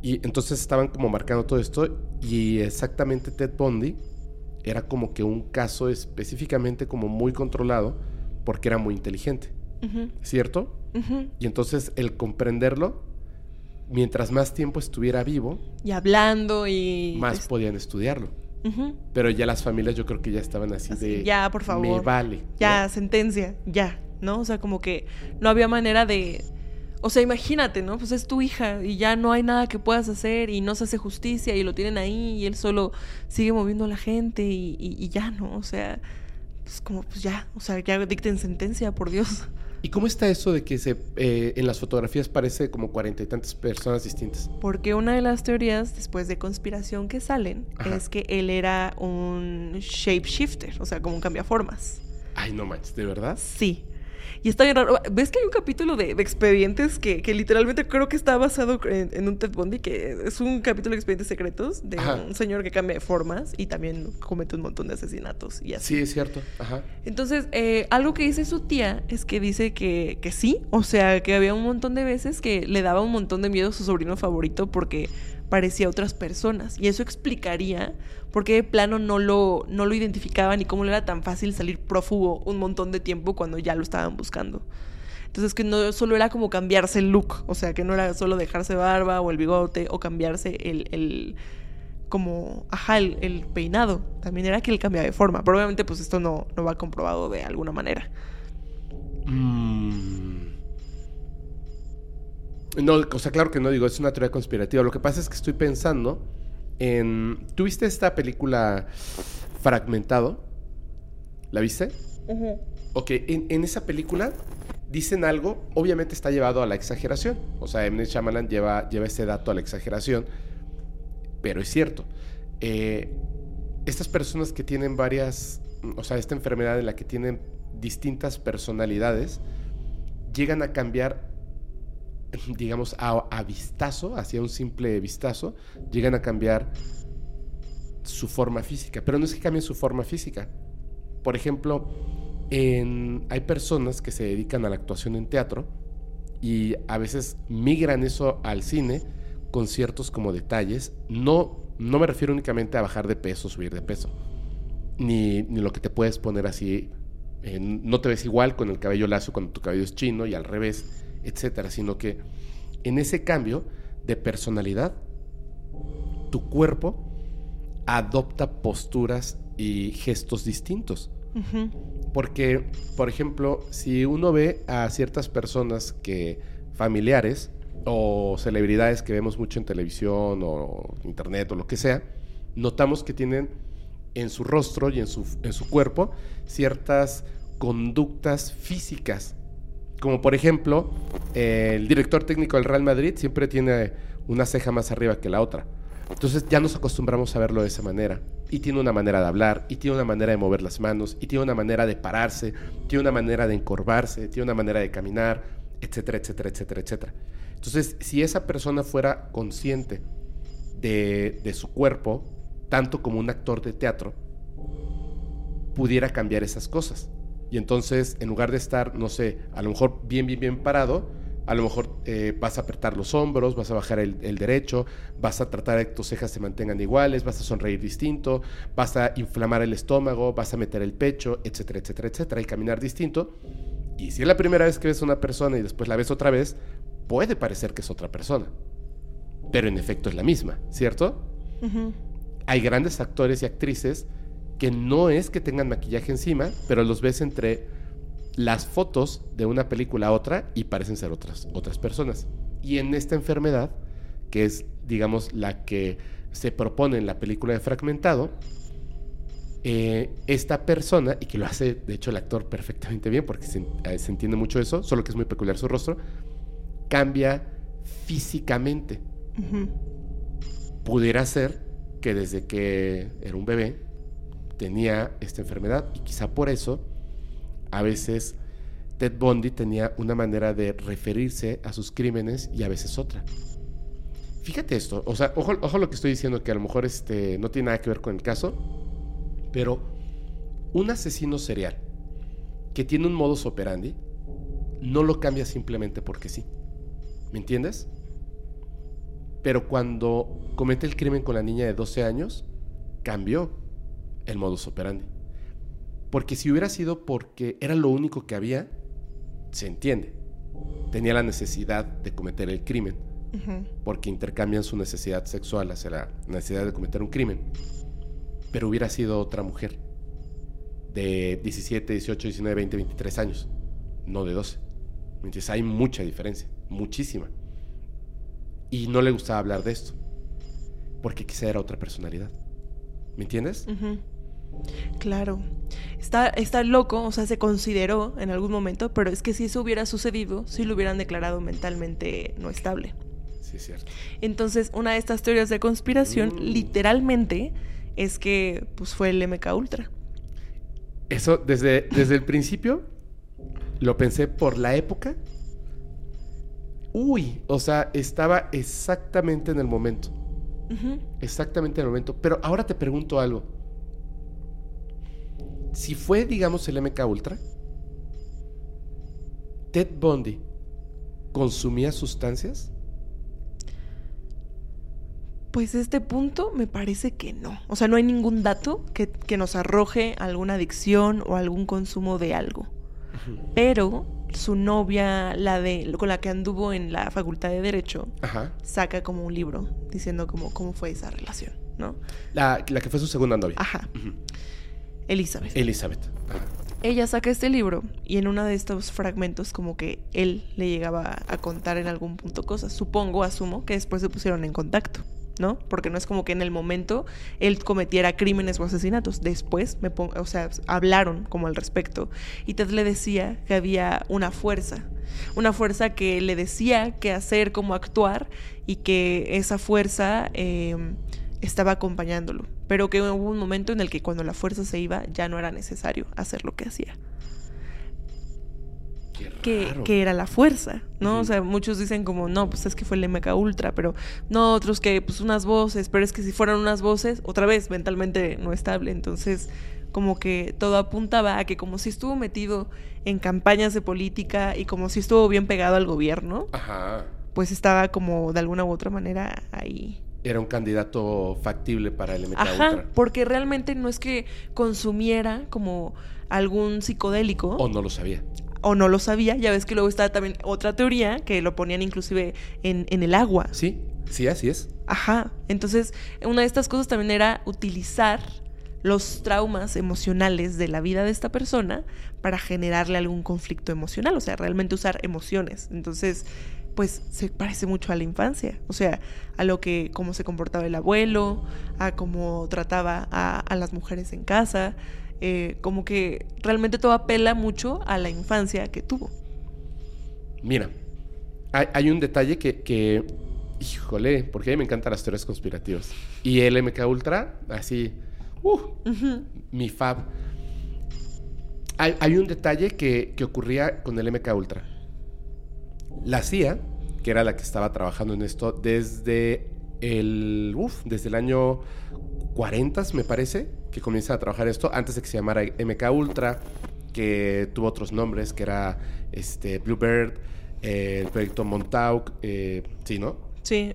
Y entonces estaban como marcando todo esto. Y exactamente Ted Bundy era como que un caso específicamente como muy controlado porque era muy inteligente. ¿Cierto? Y entonces el comprenderlo, mientras más tiempo estuviera vivo. Y hablando y. Más podían estudiarlo. Pero ya las familias yo creo que ya estaban así, de... Ya, por favor. Me vale. Ya, sentencia, ya, ¿no? O sea, como que no había manera de... O sea, imagínate, ¿no? Pues es tu hija y ya no hay nada que puedas hacer y no se hace justicia y lo tienen ahí y él solo sigue moviendo a la gente y, y ya, ¿no? O sea, pues como, pues ya, o sea, ya dicten sentencia, por Dios. ¿Y cómo está eso de que se, eh, en las fotografías parece como cuarenta y tantas personas distintas? Porque una de las teorías después de conspiración que salen es que él era un shapeshifter, o sea, como un cambiaformas. Ay, no manches, ¿de verdad? Sí. Y está bien raro. ¿Ves que hay un capítulo de, expedientes que, literalmente creo que está basado en, un Ted Bundy? Que es un capítulo de expedientes secretos de un señor que cambia de formas y también comete un montón de asesinatos y así. Sí, es cierto. Ajá. Entonces, eh, algo que dice su tía es que dice que, que sí. O sea, que había un montón de veces que le daba un montón de miedo a su sobrino favorito porque parecía a otras personas. Y eso explicaría por qué de plano no lo, no lo identificaban y cómo le era tan fácil salir prófugo un montón de tiempo cuando ya lo estaban buscando. Entonces que no solo era como cambiarse el look, o sea, que no era solo dejarse barba o el bigote o cambiarse el, el como, ajá, el, peinado. También era que él cambiaba de forma. Pero obviamente pues esto no, no va comprobado de alguna manera. Mmm... No, o sea, claro que no digo, es una teoría conspirativa. Lo que pasa es que estoy pensando en. ¿Tuviste esta película Fragmentado? ¿La viste? Ok, en, esa película dicen algo, obviamente está llevado a la exageración. O sea, M. Shyamalan lleva, lleva ese dato a la exageración, pero es cierto. Eh, estas personas que tienen varias, o sea, esta enfermedad en la que tienen distintas personalidades, llegan a cambiar digamos, a, vistazo, hacia un simple vistazo, llegan a cambiar su forma física. Pero no es que cambien su forma física. Por ejemplo, hay personas que se dedican a la actuación en teatro y a veces migran eso al cine con ciertos como detalles. No, no me refiero únicamente a bajar de peso, subir de peso, ni, ni lo que te puedes poner así. no te ves igual con el cabello lacio cuando tu cabello es chino y al revés etcétera, sino que en ese cambio de personalidad, tu cuerpo adopta posturas y gestos distintos. Porque, por ejemplo, si uno ve a ciertas personas que familiares o celebridades que vemos mucho en televisión o internet o lo que sea, notamos que tienen en su rostro y en su, en su cuerpo ciertas conductas físicas como por ejemplo, el director técnico del Real Madrid siempre tiene una ceja más arriba que la otra. Entonces ya nos acostumbramos a verlo de esa manera. Y tiene una manera de hablar, y tiene una manera de mover las manos, y tiene una manera de pararse, tiene una manera de encorvarse, tiene una manera de caminar, etcétera, etcétera, etcétera, etcétera. Entonces, si esa persona fuera consciente de, de su cuerpo, tanto como un actor de teatro, pudiera cambiar esas cosas. Y entonces, en lugar de estar, no sé, a lo mejor bien, bien, bien parado, a lo mejor eh, vas a apretar los hombros, vas a bajar el, derecho, vas a tratar de que tus cejas se mantengan iguales, vas a sonreír distinto, vas a inflamar el estómago, vas a meter el pecho, etcétera, etcétera, etcétera, y caminar distinto. Y si es la primera vez que ves a una persona y después la ves otra vez, puede parecer que es otra persona. Pero en efecto es la misma, ¿cierto? Hay grandes actores y actrices que no es que tengan maquillaje encima, pero los ves entre las fotos de una película a otra y parecen ser otras, otras personas. Y en esta enfermedad, que es, digamos, la que se propone en la película de Fragmentado, eh, esta persona, y que lo hace, de hecho, el actor perfectamente bien, porque se, eh, se entiende mucho eso, solo que es muy peculiar su rostro, cambia físicamente. Pudiera ser que desde que era un bebé tenía esta enfermedad y quizá por eso a veces Ted Bundy tenía una manera de referirse a sus crímenes y a veces otra. Fíjate esto, o sea, ojo, lo que estoy diciendo, que a lo mejor este, no tiene nada que ver con el caso, pero un asesino serial que tiene un modus operandi no lo cambia simplemente porque sí. ¿Me entiendes? Pero cuando comete el crimen con la niña de 12 años, cambió el modus operandi. Porque si hubiera sido porque era lo único que había, se entiende. Tenía la necesidad de cometer el crimen, porque intercambian su necesidad sexual hacia la necesidad de cometer un crimen. Pero hubiera sido otra mujer de 17, 18, 19, 20, 23 años, no de 12. Entonces hay mucha diferencia, muchísima. Y no le gustaba hablar de esto, porque quizá era otra personalidad. ¿Me entiendes? Claro. Está, está loco, o sea, se consideró en algún momento, pero es que si eso hubiera sucedido, sí lo hubieran declarado mentalmente no estable. Sí, es cierto. Entonces, una de estas teorías de conspiración, Mm. literalmente, es que pues fue el MK Ultra. Eso desde, desde el principio lo pensé por la época. Uy, o sea, estaba exactamente en el momento. Exactamente en el momento. Pero ahora te pregunto algo. Si fue, digamos, el MK Ultra, Ted Bundy consumía sustancias. Pues este punto me parece que no. O sea, no hay ningún dato que, que nos arroje alguna adicción o algún consumo de algo. Pero su novia, la de con la que anduvo en la facultad de Derecho, Ajá. saca como un libro diciendo como cómo fue esa relación, ¿no? La, la que fue su segunda novia. Ajá. Elizabeth. Elizabeth. Ella saca este libro y en uno de estos fragmentos como que él le llegaba a contar en algún punto cosas. Supongo, asumo, que después se pusieron en contacto, ¿no? Porque no es como que en el momento él cometiera crímenes o asesinatos. Después, me o sea, hablaron como al respecto. Y Ted le decía que había una fuerza. Una fuerza que le decía qué hacer, cómo actuar y que esa fuerza eh, estaba acompañándolo. Pero que hubo un momento en el que cuando la fuerza se iba ya no era necesario hacer lo que hacía. Que, que era la fuerza, ¿no? O sea, muchos dicen como, no, pues es que fue el MK Ultra, pero no, otros que, pues unas voces, pero es que si fueran unas voces, otra vez, mentalmente no estable. Entonces, como que todo apuntaba a que como si estuvo metido en campañas de política y como si estuvo bien pegado al gobierno, Ajá. pues estaba como de alguna u otra manera ahí. Era un candidato factible para el MK Ajá, Ultra. porque realmente no es que consumiera como algún psicodélico O no lo sabía. o no lo sabía. Ya ves que luego está también otra teoría que lo ponían inclusive en, en el agua. Sí, sí, así es. Ajá. Entonces, una de estas cosas también era utilizar los traumas emocionales de la vida de esta persona para generarle algún conflicto emocional, o sea, realmente usar emociones. Entonces, pues se parece mucho a la infancia, o sea, a lo que, cómo se comportaba el abuelo, a cómo trataba a, a las mujeres en casa, eh, como que realmente todo apela mucho a la infancia que tuvo. Mira, hay, hay un detalle que, que, híjole, porque a mí me encantan las teorías conspirativas. Y el MK Ultra, así, uh, mi fab. Hay, hay un detalle que, que ocurría con el MK Ultra. La CIA, que era la que estaba trabajando en esto desde el, uf, desde el año 40, me parece, que comienza a trabajar esto, antes de que se llamara MK Ultra, que tuvo otros nombres, que era este, Bluebird, eh, el proyecto Montauk, eh, sí, ¿no? Sí,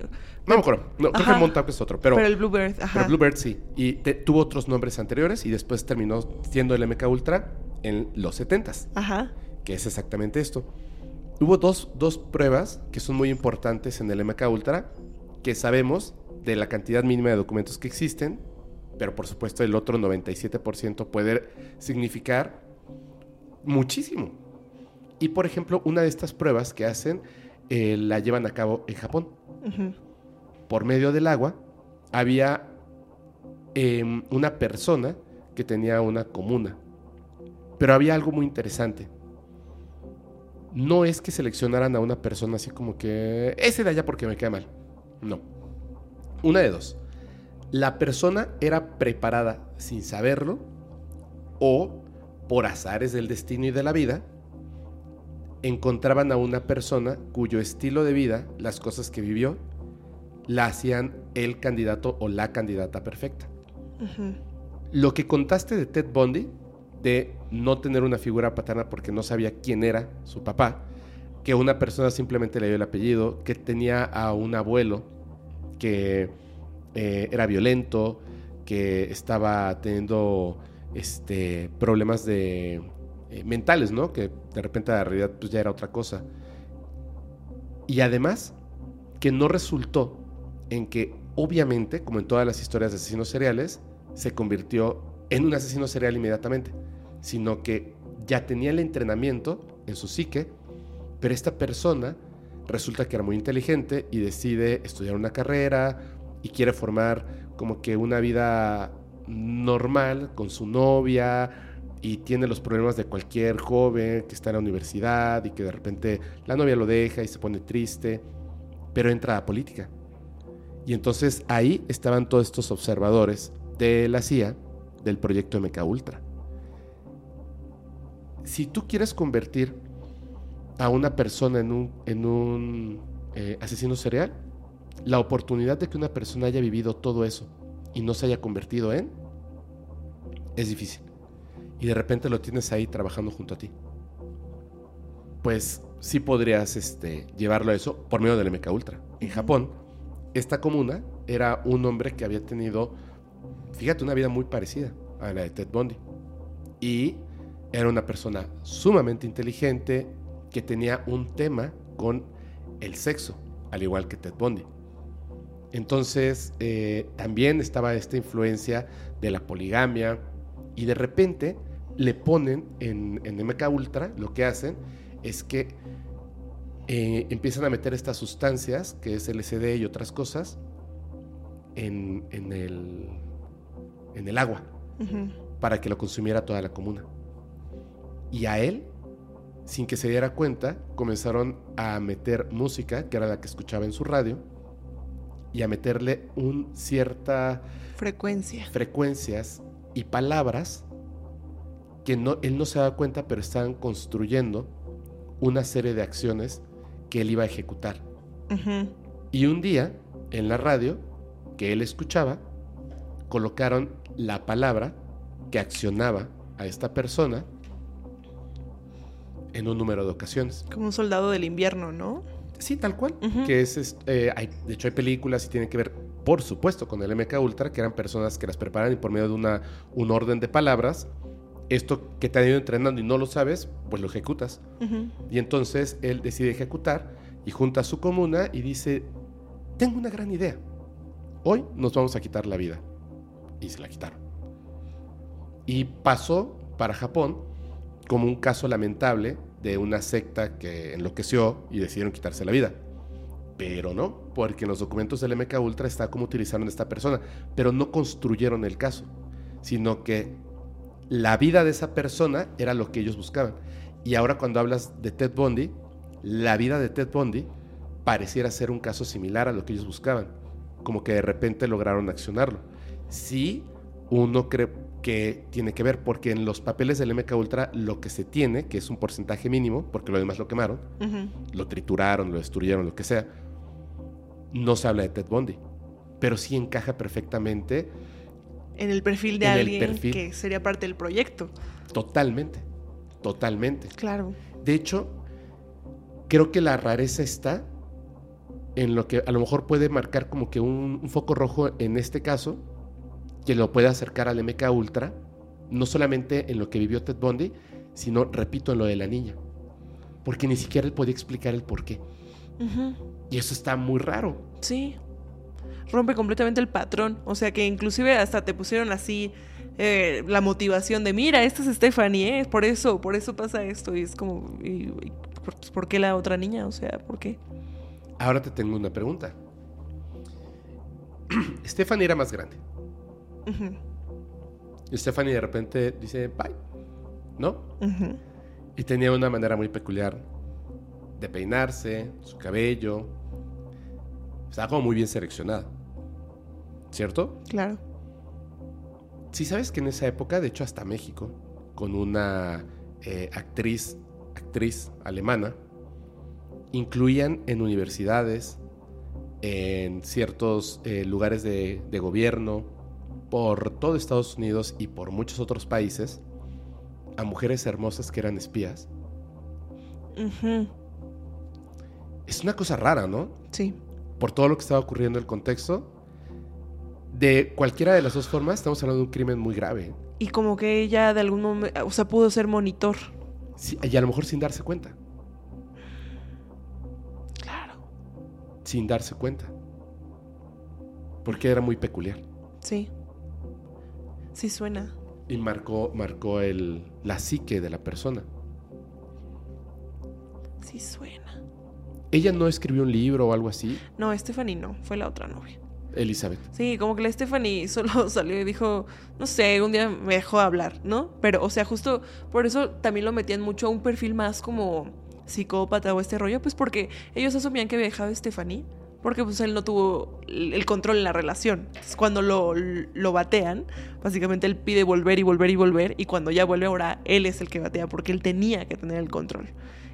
No me acuerdo, no, creo que Montauk es otro, pero... pero, el Bluebird, ajá. Pero Bluebird sí. Y te- tuvo otros nombres anteriores y después terminó siendo el MK Ultra en los 70s, Ajá. que es exactamente esto. Hubo dos, dos pruebas que son muy importantes en el MK Ultra, que sabemos de la cantidad mínima de documentos que existen, pero por supuesto el otro 97% puede significar muchísimo. Y por ejemplo, una de estas pruebas que hacen eh, la llevan a cabo en Japón por medio del agua, había em, una persona que tenía una comuna. Pero había algo muy interesante. No es que seleccionaran a una persona así como que ese de allá porque me queda mal. No. Una de dos. La persona era preparada sin saberlo o por azares del destino y de la vida encontraban a una persona cuyo estilo de vida, las cosas que vivió, la hacían el candidato o la candidata perfecta. Lo que contaste de Ted Bundy, de no tener una figura paterna porque no sabía quién era su papá, que una persona simplemente le dio el apellido, que tenía a un abuelo que eh, era violento, que estaba teniendo este, problemas de, eh, mentales, ¿no? Que de repente la realidad pues, ya era otra cosa. Y además, que no resultó en que, obviamente, como en todas las historias de asesinos seriales, se convirtió en un asesino serial inmediatamente, sino que ya tenía el entrenamiento en su psique, pero esta persona resulta que era muy inteligente y decide estudiar una carrera y quiere formar como que una vida normal con su novia y tiene los problemas de cualquier joven que está en la universidad y que de repente la novia lo deja y se pone triste, pero entra a política. Y entonces ahí estaban todos estos observadores de la CIA del proyecto MK Ultra. Si tú quieres convertir a una persona en un, en un eh, asesino serial, la oportunidad de que una persona haya vivido todo eso y no se haya convertido en, es difícil. Y de repente lo tienes ahí trabajando junto a ti. Pues sí podrías este, llevarlo a eso por medio del MK Ultra. En Japón, esta comuna era un hombre que había tenido, fíjate, una vida muy parecida a la de Ted Bundy. Y era una persona sumamente inteligente que tenía un tema con el sexo, al igual que Ted Bundy. Entonces, eh, también estaba esta influencia de la poligamia y de repente le ponen en, en MK Ultra, lo que hacen es que eh, empiezan a meter estas sustancias, que es LSD y otras cosas, en, el, en el agua, para que lo consumiera toda la comuna. Y a él, sin que se diera cuenta, comenzaron a meter música, que era la que escuchaba en su radio, y a meterle un cierta frecuencia. Frecuencias y palabras que no, él no se da cuenta, pero están construyendo una serie de acciones que él iba a ejecutar. Y un día, en la radio, que él escuchaba, colocaron la palabra que accionaba a esta persona en un número de ocasiones. Como un soldado del invierno, ¿no? Sí, tal cual. Que es, eh, de hecho, hay películas y tienen que ver, por supuesto, con el MK Ultra, que eran personas que las preparan y por medio de una, un orden de palabras, esto que te han ido entrenando y no lo sabes, pues lo ejecutas. Y entonces él decide ejecutar y junta a su comuna y dice, tengo una gran idea. Hoy nos vamos a quitar la vida. Y se la quitaron. Y pasó para Japón como un caso lamentable de una secta que enloqueció y decidieron quitarse la vida. Pero no, porque en los documentos del MK Ultra está cómo utilizaron a esta persona, pero no construyeron el caso, sino que la vida de esa persona era lo que ellos buscaban. Y ahora cuando hablas de Ted Bundy, la vida de Ted Bundy pareciera ser un caso similar a lo que ellos buscaban, como que de repente lograron accionarlo. Sí, uno cree, que tiene que ver, porque en los papeles del MK Ultra lo que se tiene, que es un porcentaje mínimo, porque lo demás lo quemaron, lo trituraron, lo destruyeron, lo que sea, no se habla de Ted Bundy, pero sí encaja perfectamente en el perfil de alguien que sería parte del proyecto. Totalmente, totalmente. Claro. De hecho, creo que la rareza está en lo que a lo mejor puede marcar como que un foco rojo en este caso, que lo puede acercar al MK Ultra, no solamente en lo que vivió Ted Bundy, sino, repito, en lo de la niña. Porque ni siquiera él podía explicar el por qué. Y eso está muy raro. Sí. Rompe completamente el patrón. O sea que inclusive hasta te pusieron así eh, la motivación de, mira, esta es Stephanie, ¿eh? por eso, por eso pasa esto. Y es como, ¿por qué la otra niña? O sea, ¿por qué? Ahora te tengo una pregunta. Stephanie era más grande. Y Stephanie de repente dice, bye, ¿no? Y tenía una manera muy peculiar de peinarse, su cabello. Estaba como muy bien seleccionada. ¿Cierto? Claro. Sí, sabes que en esa época, de hecho hasta México, con una eh, actriz, actriz alemana, incluían en universidades, en ciertos eh, lugares de, de gobierno, por todo Estados Unidos y por muchos otros países, a mujeres hermosas que eran espías. Es una cosa rara, ¿no? Sí. Por todo lo que estaba ocurriendo en el contexto. De cualquiera de las dos formas, estamos hablando de un crimen muy grave. Y como que ella de algún momento, o sea, pudo ser monitor. Sí, y a lo mejor sin darse cuenta. Claro. Sin darse cuenta. Porque era muy peculiar. Sí. Sí suena. Y marcó, marcó el, la psique de la persona. Sí suena. Ella no escribió un libro o algo así, No, Stephanie no, fue la otra novia. Elizabeth. Sí, como que la Stephanie solo salió y dijo, no sé, un día me dejó hablar, ¿no? Pero, o sea, justo por eso también lo metían mucho a un perfil más como psicópata o este rollo, pues porque ellos asumían que había dejado a Stephanie, porque pues él no tuvo el control en la relación. Entonces, cuando lo, lo batean, básicamente él pide volver y volver y volver, y cuando ya vuelve ahora, él es el que batea, porque él tenía que tener el control.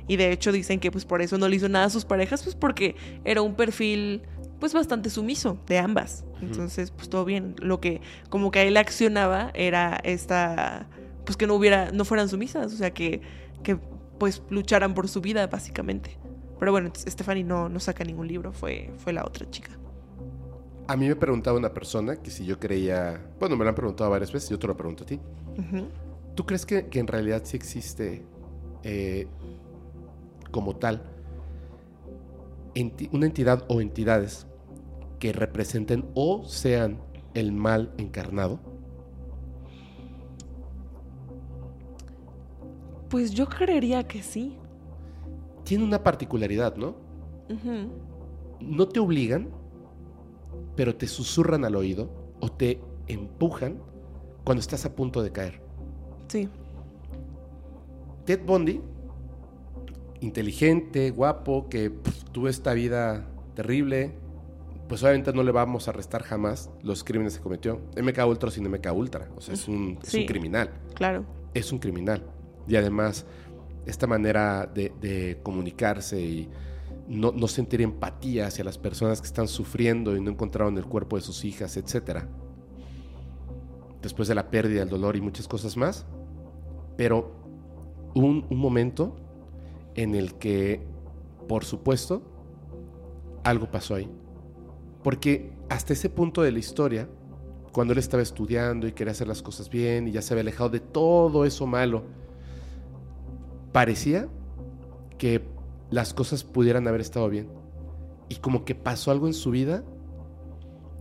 Y de hecho dicen que pues por eso no le hizo nada a sus parejas, pues porque era un perfil pues bastante sumiso de ambas. Entonces, pues todo bien. Lo que como que a él accionaba era esta pues que no hubiera no fueran sumisas, o sea, que que pues lucharan por su vida básicamente. Pero bueno, Stephanie no no saca ningún libro, fue fue la otra chica. A mí me preguntaba una persona que si yo creía. Bueno, me lo han preguntado varias veces, yo te lo pregunto a ti. ¿Tú crees que, que en realidad sí existe eh, como tal enti- una entidad o entidades que representen o sean el mal encarnado? Pues yo creería que sí. Tiene una particularidad, ¿no? No te obligan, pero te susurran al oído o te empujan cuando estás a punto de caer. Sí. Ted Bundy, inteligente, guapo, que tuvo esta vida terrible, pues obviamente no le vamos a restar jamás los crímenes que cometió. MK Ultra sin MK Ultra, o sea, es un, es un Sí. criminal, Claro. es un criminal. Y además, esta manera de, de comunicarse y no, no sentir empatía hacia las personas que están sufriendo y no encontraron el cuerpo de sus hijas, etcétera. Después de la pérdida, el dolor y muchas cosas más. Pero un, un momento en el que, por supuesto, algo pasó ahí. Porque hasta ese punto de la historia, cuando él estaba estudiando y quería hacer las cosas bien y ya se había alejado de todo eso malo, parecía que las cosas pudieran haber estado bien. Y como que pasó algo en su vida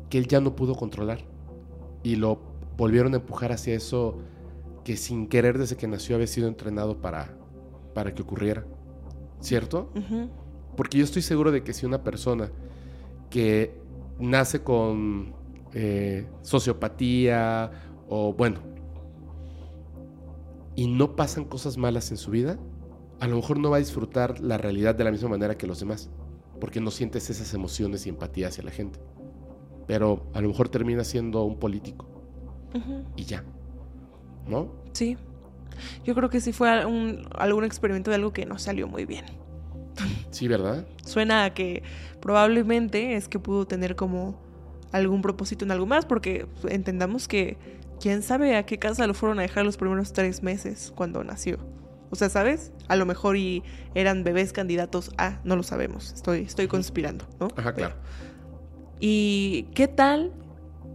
que él ya no pudo controlar. Y lo volvieron a empujar hacia eso que sin querer desde que nació había sido entrenado para, para que ocurriera. ¿Cierto? Porque yo estoy seguro de que si una persona que nace con eh, sociopatía o bueno, y no pasan cosas malas en su vida, a lo mejor no va a disfrutar la realidad de la misma manera que los demás, porque no sientes esas emociones y empatía hacia la gente. Pero a lo mejor termina siendo un político y ya. ¿No? Sí. Yo creo que sí fue un, algún experimento de algo que no salió muy bien. Sí, ¿verdad? Suena a que probablemente es que pudo tener como algún propósito en algo más, porque entendamos que quién sabe a qué casa lo fueron a dejar los primeros tres meses cuando nació. O sea, ¿sabes? A lo mejor y eran bebés candidatos a, no lo sabemos. Estoy, estoy conspirando, ¿no? Ajá, claro. ¿Y qué tal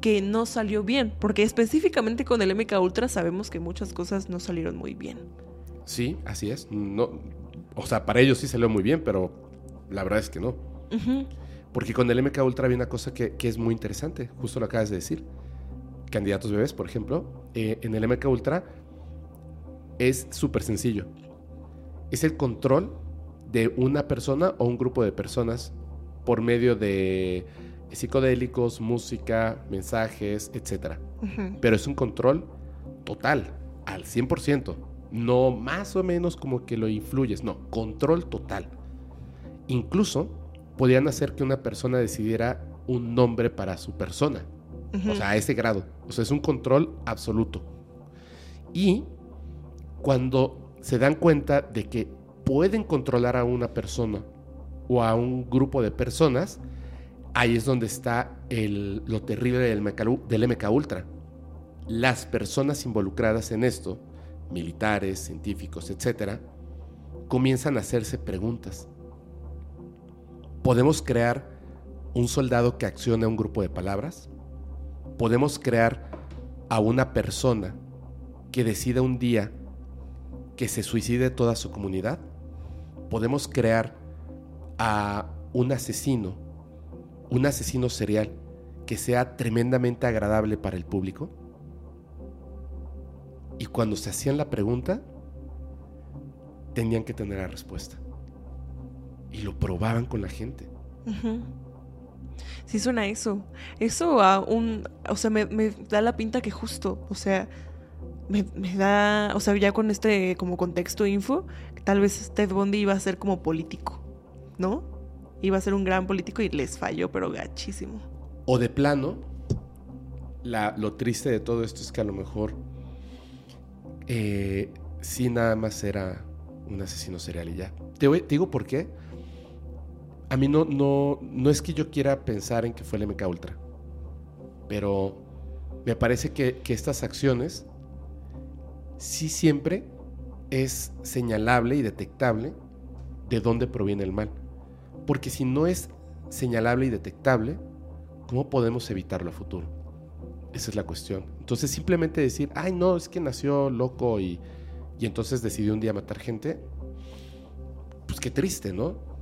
que no salió bien? Porque específicamente con el MK Ultra sabemos que muchas cosas no salieron muy bien. Sí, así es. No, o sea, para ellos sí salió muy bien, pero la verdad es que no. Porque con el MK Ultra había una cosa que, que es muy interesante, justo lo acabas de decir. Candidatos bebés, por ejemplo, eh, en el MK Ultra es súper sencillo. Es el control de una persona o un grupo de personas por medio de psicodélicos, música, mensajes, etc. Pero es un control total, al 100%. No más o menos como que lo influyes, no, control total. Incluso podían hacer que una persona decidiera un nombre para su persona. O sea, a ese grado. O sea, es un control absoluto. Y cuando se dan cuenta de que pueden controlar a una persona o a un grupo de personas, ahí es donde está lo terrible del MK, del MK Ultra. Las personas involucradas en esto, militares, científicos, etcétera, comienzan a hacerse preguntas. ¿Podemos crear un soldado que accione a un grupo de palabras? ¿Podemos crear a una persona que decida un día que se suicide toda su comunidad? ¿Podemos crear a un asesino, un asesino serial, que sea tremendamente agradable para el público? Y cuando se hacían la pregunta, tenían que tener la respuesta. Y lo probaban con la gente. Sí suena eso. Eso a un... O sea, me, da la pinta que justo, o sea, me, me, da... O sea, ya con este como contexto info, tal vez Ted Bundy iba a ser como político, ¿no? Iba a ser un gran político y les falló, pero gachísimo. O de plano, la, lo triste de todo esto es que a lo mejor eh, sí nada más era un asesino serial y ya. Te, digo por qué. A mí no, no, no es que yo quiera pensar en que fue el MK Ultra, pero me parece que, que estas acciones sí siempre es señalable y detectable de dónde proviene el mal. Porque si no es señalable y detectable, ¿cómo podemos evitarlo a futuro? Esa es la cuestión. Entonces simplemente decir, ay no, es que nació loco y, y entonces decidió un día matar gente, pues qué triste, ¿no?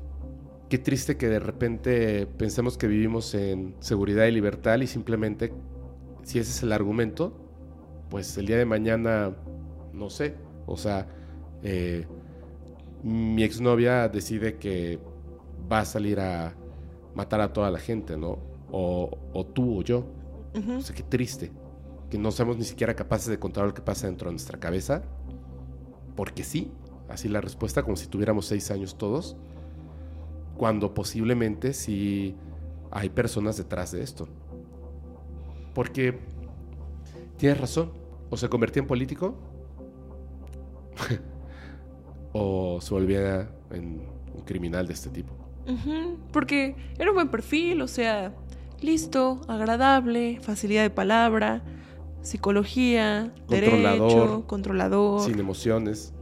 Qué triste que de repente pensemos que vivimos en seguridad y libertad y simplemente, si ese es el argumento, pues el día de mañana, no sé, o sea, eh, mi exnovia decide que va a salir a matar a toda la gente, ¿no? O, o tú o yo. O sea, qué triste que no seamos ni siquiera capaces de controlar lo que pasa dentro de nuestra cabeza. Porque sí, así la respuesta, como si tuviéramos seis años todos, cuando posiblemente sí hay personas detrás de esto. Porque tienes razón, o se convertía en político, o se volvía en un criminal de este tipo. Porque era un buen perfil, o sea, listo, agradable, facilidad de palabra, psicología, derecho, controlador. Sin emociones.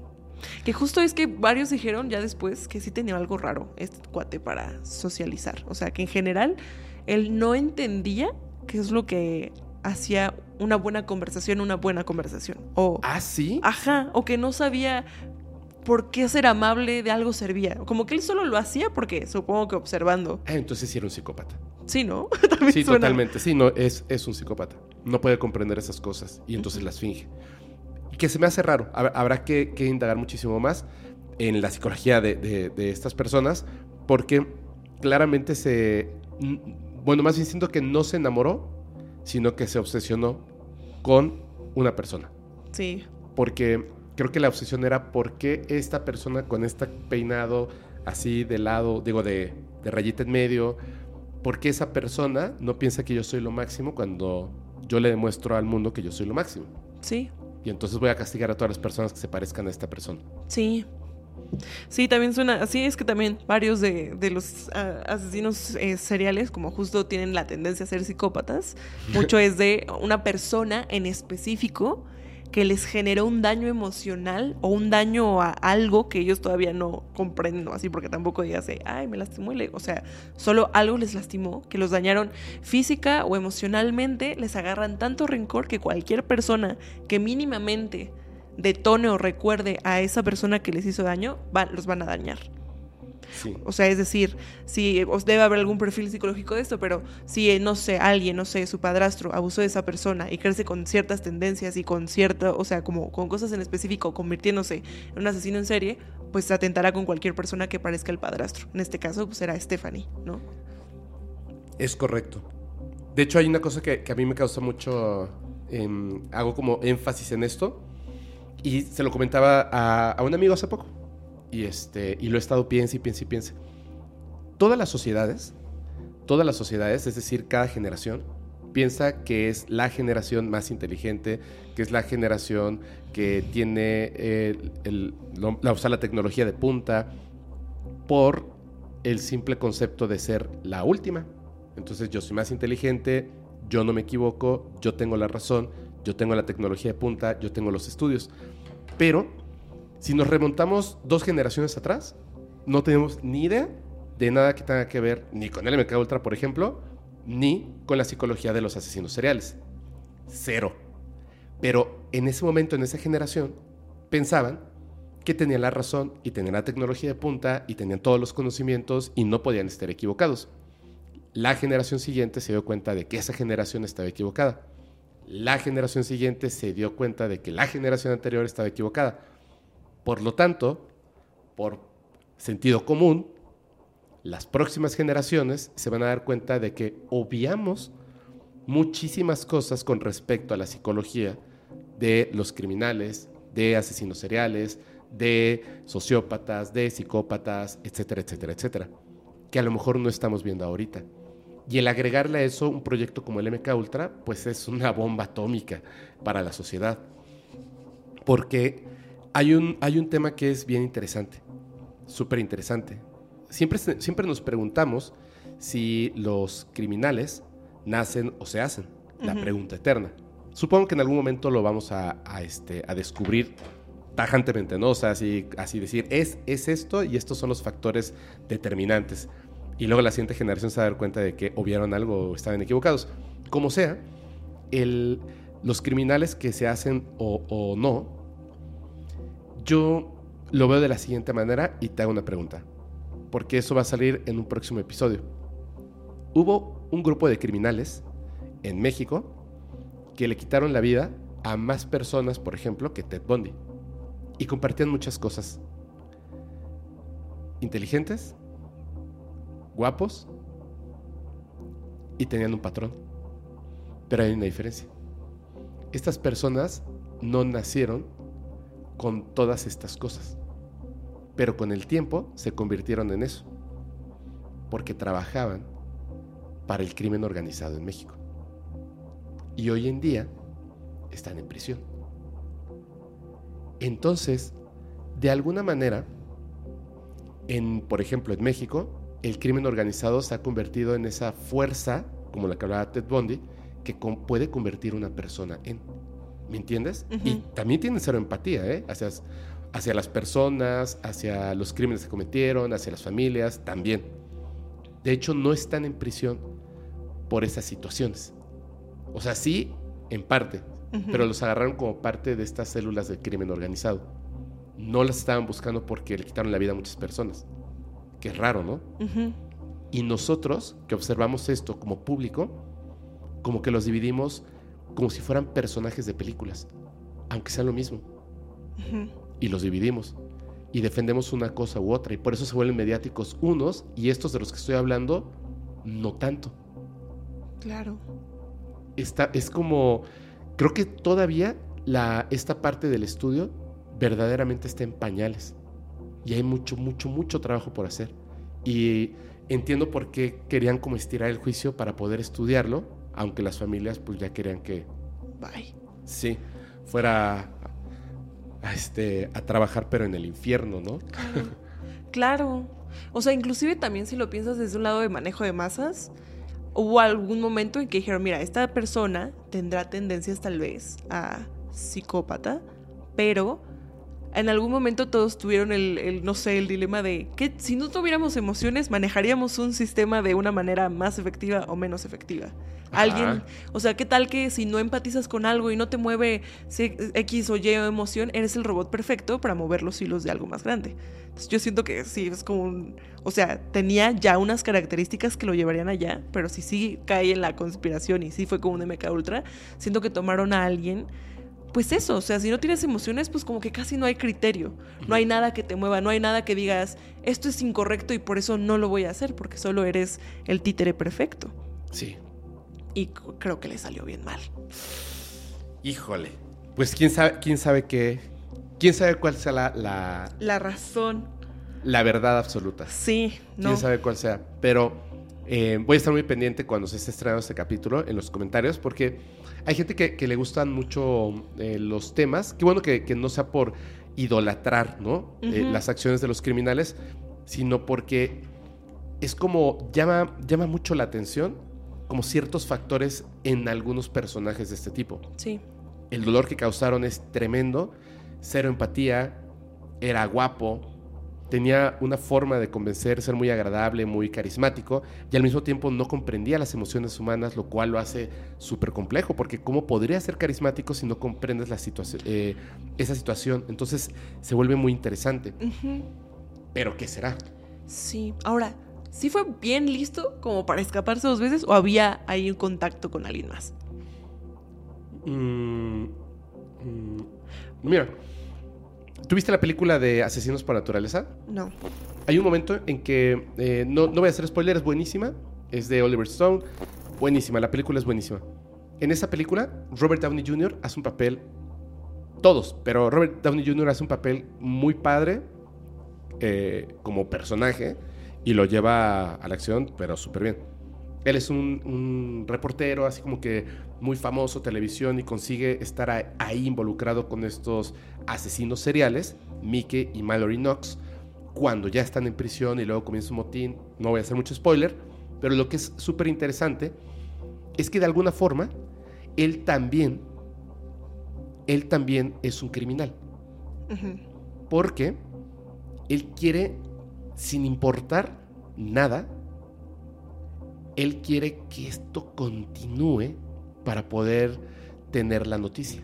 Que justo es que varios dijeron ya después que sí tenía algo raro este cuate para socializar. O sea, que en general él no entendía qué es lo que hacía una buena conversación, una buena conversación. O, ¿Ah, sí? Ajá, o que no sabía por qué ser amable de algo servía. Como que él solo lo hacía porque supongo que observando. Ah, entonces sí era un psicópata. Sí, ¿no? sí, totalmente. Sí, no, es, es un psicópata. No puede comprender esas cosas y entonces las finge. Que se me hace raro. Habrá que, indagar muchísimo más en la psicología de, estas personas porque claramente se... Bueno, más bien siento que no se enamoró, sino que se obsesionó con una persona. Sí. Porque creo que la obsesión era por qué esta persona con este peinado así de lado, digo, de, de rayita en medio, por qué esa persona no piensa que yo soy lo máximo cuando yo le demuestro al mundo que yo soy lo máximo. Sí. Y entonces voy a castigar a todas las personas que se parezcan a esta persona. Sí. Sí, también suena, así es que también varios de, los ah, asesinos eh, seriales, como justo tienen la tendencia a ser psicópatas, mucho es de una persona en específico que les generó un daño emocional o un daño a algo que ellos todavía no comprenden, así porque tampoco digas, ay, me lastimó, o sea, solo algo les lastimó, que los dañaron física o emocionalmente, les agarran tanto rencor que cualquier persona que mínimamente detone o recuerde a esa persona que les hizo daño, los van a dañar. O sea, es decir, si debe haber algún perfil psicológico de esto, pero si, no sé, alguien, no sé, su padrastro abusó de esa persona y crece con ciertas tendencias y con cierta, o sea, como con cosas en específico, convirtiéndose en un asesino en serie, pues atentará con cualquier persona que parezca el padrastro. En este caso, pues era Stephanie, ¿no? Es correcto. De hecho, hay una cosa que, a mí me causa mucho em, hago como énfasis en esto y se lo comentaba a, a un amigo hace poco y, este, y lo he estado piense y piense y piense. Todas las sociedades, todas las sociedades, es decir, cada generación, piensa que es la generación más inteligente, que es la generación que tiene eh, la, la tecnología de punta por el simple concepto de ser la última. Entonces yo soy más inteligente, yo no me equivoco, yo tengo la razón, yo tengo la tecnología de punta, yo tengo los estudios. Pero si nos remontamos dos generaciones atrás, no tenemos ni idea de nada que tenga que ver ni con el MK Ultra, por ejemplo, ni con la psicología de los asesinos seriales. Cero. Pero en ese momento, en esa generación, pensaban que tenían la razón y tenían la tecnología de punta y tenían todos los conocimientos y no podían estar equivocados. La generación siguiente se dio cuenta de que esa generación estaba equivocada. La generación siguiente se dio cuenta de que la generación anterior estaba equivocada. Por lo tanto, por sentido común, las próximas generaciones se van a dar cuenta de que obviamos muchísimas cosas con respecto a la psicología de los criminales, de asesinos seriales, de sociópatas, de psicópatas, etcétera, etcétera, etcétera, que a lo mejor no estamos viendo ahorita. Y el agregarle a eso un proyecto como el MK Ultra, pues es una bomba atómica para la sociedad. Porque hay un, hay un tema que es bien interesante, súper interesante, siempre, siempre nos preguntamos si los criminales nacen o se hacen. La pregunta eterna. Supongo que en algún momento lo vamos a, este, a descubrir tajantemente, ¿no? O sea, así, así decir, es, es esto y estos son los factores determinantes. Y luego la siguiente generación se va a dar cuenta de que obviaron algo o estaban equivocados. Como sea, el, los criminales que se hacen o, o no, yo lo veo de la siguiente manera y te hago una pregunta porque eso va a salir en un próximo episodio. Hubo un grupo de criminales en México que le quitaron la vida a más personas, por ejemplo, que Ted Bundy. Y compartían muchas cosas. Inteligentes, guapos y tenían un patrón. Pero hay una diferencia. Estas personas no nacieron con todas estas cosas pero con el tiempo se convirtieron en eso, porque trabajaban para el crimen organizado en México. Y hoy en día están en prisión. Entonces, de alguna manera, en, por ejemplo, en México, el crimen organizado se ha convertido en esa fuerza, como la que hablaba Ted Bundy, que puede convertir una persona en. ¿Me entiendes? Y también tiene cero empatía, ¿eh? Hacia, hacia las personas, hacia los crímenes que cometieron, hacia las familias, también. De hecho, no están en prisión por esas situaciones. O sea, sí, en parte, pero los agarraron como parte de estas células del crimen organizado. No las estaban buscando porque le quitaron la vida a muchas personas. Qué raro, ¿no? Y nosotros, que observamos esto como público, como que los dividimos como si fueran personajes de películas, aunque sea lo mismo y los dividimos y defendemos una cosa u otra y por eso se vuelven mediáticos unos y estos de los que estoy hablando no tanto. Claro. Está, es como, creo que todavía la, esta parte del estudio verdaderamente está en pañales y hay mucho, mucho, mucho trabajo por hacer. Y entiendo por qué querían como estirar el juicio para poder estudiarlo, aunque las familias pues ya querían que... Bye. Sí, fuera a, este, a trabajar, pero en el infierno, ¿no? Claro. O sea, inclusive también si lo piensas desde un lado de manejo de masas, hubo algún momento en que dijeron, mira, esta persona tendrá tendencias tal vez a psicópata, pero en algún momento todos tuvieron el, no sé, el dilema de que si no tuviéramos emociones, manejaríamos un sistema de una manera más efectiva o menos efectiva. Alguien, o sea, ¿qué tal que si no empatizas con algo y no te mueve X o Y emoción, eres el robot perfecto para mover los hilos de algo más grande? Entonces yo siento que sí, es como un, o sea, tenía ya unas características que lo llevarían allá, pero si sí cae en la conspiración y sí fue como un MK Ultra, siento que tomaron a alguien pues eso, o sea, si no tienes emociones, pues como que casi no hay criterio, no hay nada que te mueva, no hay nada que digas, esto es incorrecto y por eso no lo voy a hacer, porque solo eres el títere perfecto. Sí. Y creo que le salió bien mal. Híjole. Pues quién sabe, quién sabe qué. ¿Quién sabe cuál sea la, la, La razón. la verdad absoluta? Sí, no. quién sabe cuál sea. Pero eh, voy a estar muy pendiente cuando se esté estrenando este capítulo en los comentarios porque hay gente que, que le gustan mucho eh, los temas. Qué bueno que, que no sea por idolatrar ¿no? Eh, las acciones de los criminales, sino porque es como llama, llama mucho la atención como ciertos factores en algunos personajes de este tipo. Sí. El dolor que causaron es tremendo, cero empatía, era guapo, tenía una forma de convencer, ser muy agradable, muy carismático, y al mismo tiempo no comprendía las emociones humanas, lo cual lo hace súper complejo, porque ¿cómo podría ser carismático si no comprendes la situación, eh, esa situación? Entonces se vuelve muy interesante. ¿Pero qué será? Sí. Ahora, ¿sí fue bien listo como para escaparse dos veces o había ahí un contacto con alguien más? Mm, mm, mira, ¿tuviste la película de Asesinos por Naturaleza? No. Hay un momento en que, eh, no, no voy a hacer spoiler, es buenísima, es de Oliver Stone, buenísima, la película es buenísima. En esa película, Robert Downey Jr. hace un papel, todos, pero Robert Downey Jr. hace un papel muy padre eh, como personaje y lo lleva a la acción, pero súper bien. Él es un, un reportero, así como que muy famoso, televisión, y consigue estar ahí involucrado con estos asesinos seriales, Mickey y Mallory Knox, cuando ya están en prisión y luego comienza un motín. No voy a hacer mucho spoiler, pero lo que es súper interesante es que de alguna forma él también, él también es un criminal, porque él quiere, sin importar nada, él quiere que esto continúe para poder tener la noticia.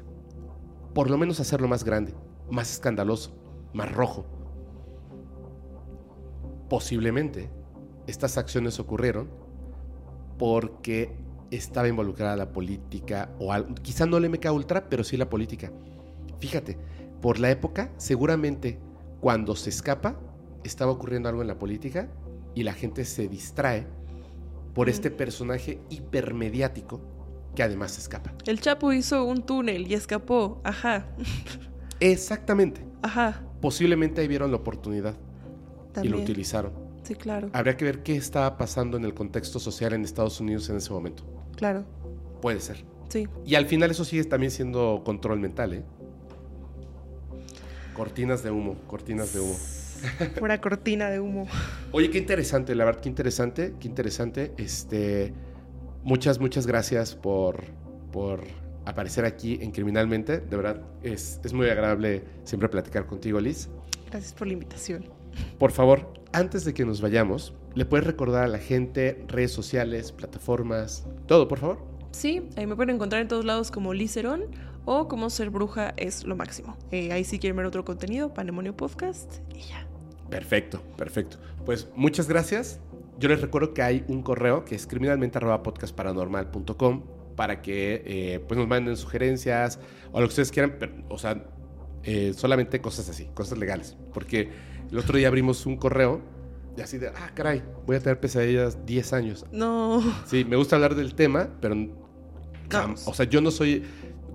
Por lo menos hacerlo más grande, más escandaloso, más rojo. Posiblemente estas acciones ocurrieron porque estaba involucrada la política o algo, quizá no el MK Ultra, pero sí la política. Fíjate, por la época, seguramente cuando se escapa, estaba ocurriendo algo en la política y la gente se distrae por este personaje hipermediático que además escapa. El Chapo hizo un túnel y escapó. Ajá. Exactamente. Ajá. Posiblemente ahí vieron la oportunidad y También. lo utilizaron. Sí, claro. Habría que ver qué estaba pasando en el contexto social en Estados Unidos en ese momento. Claro. Puede ser. Sí. Y al final eso sigue también siendo control mental, ¿eh? Cortinas de humo, cortinas de humo. Pura cortina de humo. Oye, qué interesante, la verdad, qué interesante, qué interesante. Este, muchas, muchas gracias por, por aparecer aquí en Criminalmente. De verdad, es, es muy agradable siempre platicar contigo, Liz. Gracias por la invitación. Por favor, antes de que nos vayamos, ¿le puedes recordar a la gente redes sociales, plataformas, todo, por favor? Sí, ahí me pueden encontrar en todos lados como Licerón o como Ser Bruja es lo máximo. Eh, ahí si quieren ver otro contenido, Panemonio Podcast y ya. Perfecto, perfecto. Pues muchas gracias. Yo les recuerdo que hay un correo que es criminalmente.podcastparanormal.com para que eh, pues nos manden sugerencias o lo que ustedes quieran, pero, o sea, eh, solamente cosas así, cosas legales. Porque el otro día abrimos un correo y así de, ah, caray, voy a tener pesadillas 10 años. No. Sí, me gusta hablar del tema, pero, Vamos. o sea, yo no soy,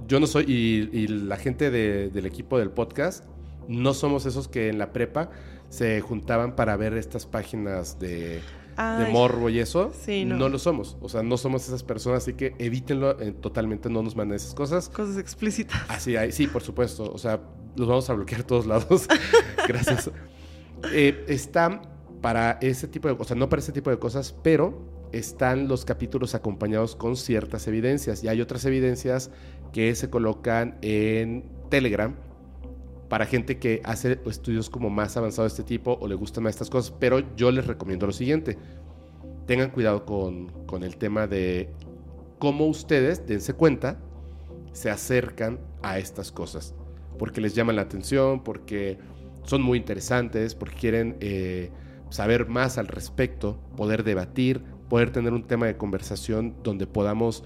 yo no soy, y, y la gente de- del equipo del podcast, no somos esos que en la prepa se juntaban para ver estas páginas de, de morbo y eso. Sí, no. lo somos, o sea, no somos esas personas, así que evítenlo, eh, totalmente no nos manden esas cosas. Cosas explícitas. Así hay, sí, por supuesto. O sea, los vamos a bloquear a todos lados. Gracias. Eh, están para ese tipo de cosas, no para ese tipo de cosas, pero están los capítulos acompañados con ciertas evidencias. Y hay otras evidencias que se colocan en Telegram para gente que hace estudios como más avanzados de este tipo o le gustan más estas cosas. Pero yo les recomiendo lo siguiente. Tengan cuidado con, con el tema de cómo ustedes, dense cuenta, se acercan a estas cosas. Porque les llaman la atención, porque son muy interesantes, porque quieren eh, saber más al respecto, poder debatir, poder tener un tema de conversación donde podamos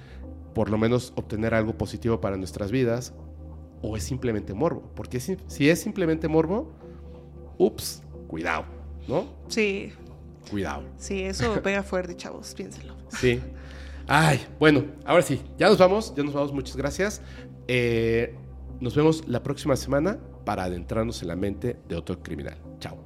por lo menos obtener algo positivo para nuestras vidas, o es simplemente morbo. Porque si, si es simplemente morbo, ups, cuidado, ¿no? Sí, Cuidado. sí, eso pega fuerte, chavos, piénselo. Sí. Ay, bueno, ahora sí, ya nos vamos, ya nos vamos, muchas gracias. Eh, nos vemos la próxima semana para adentrarnos en la mente de otro criminal. Chao.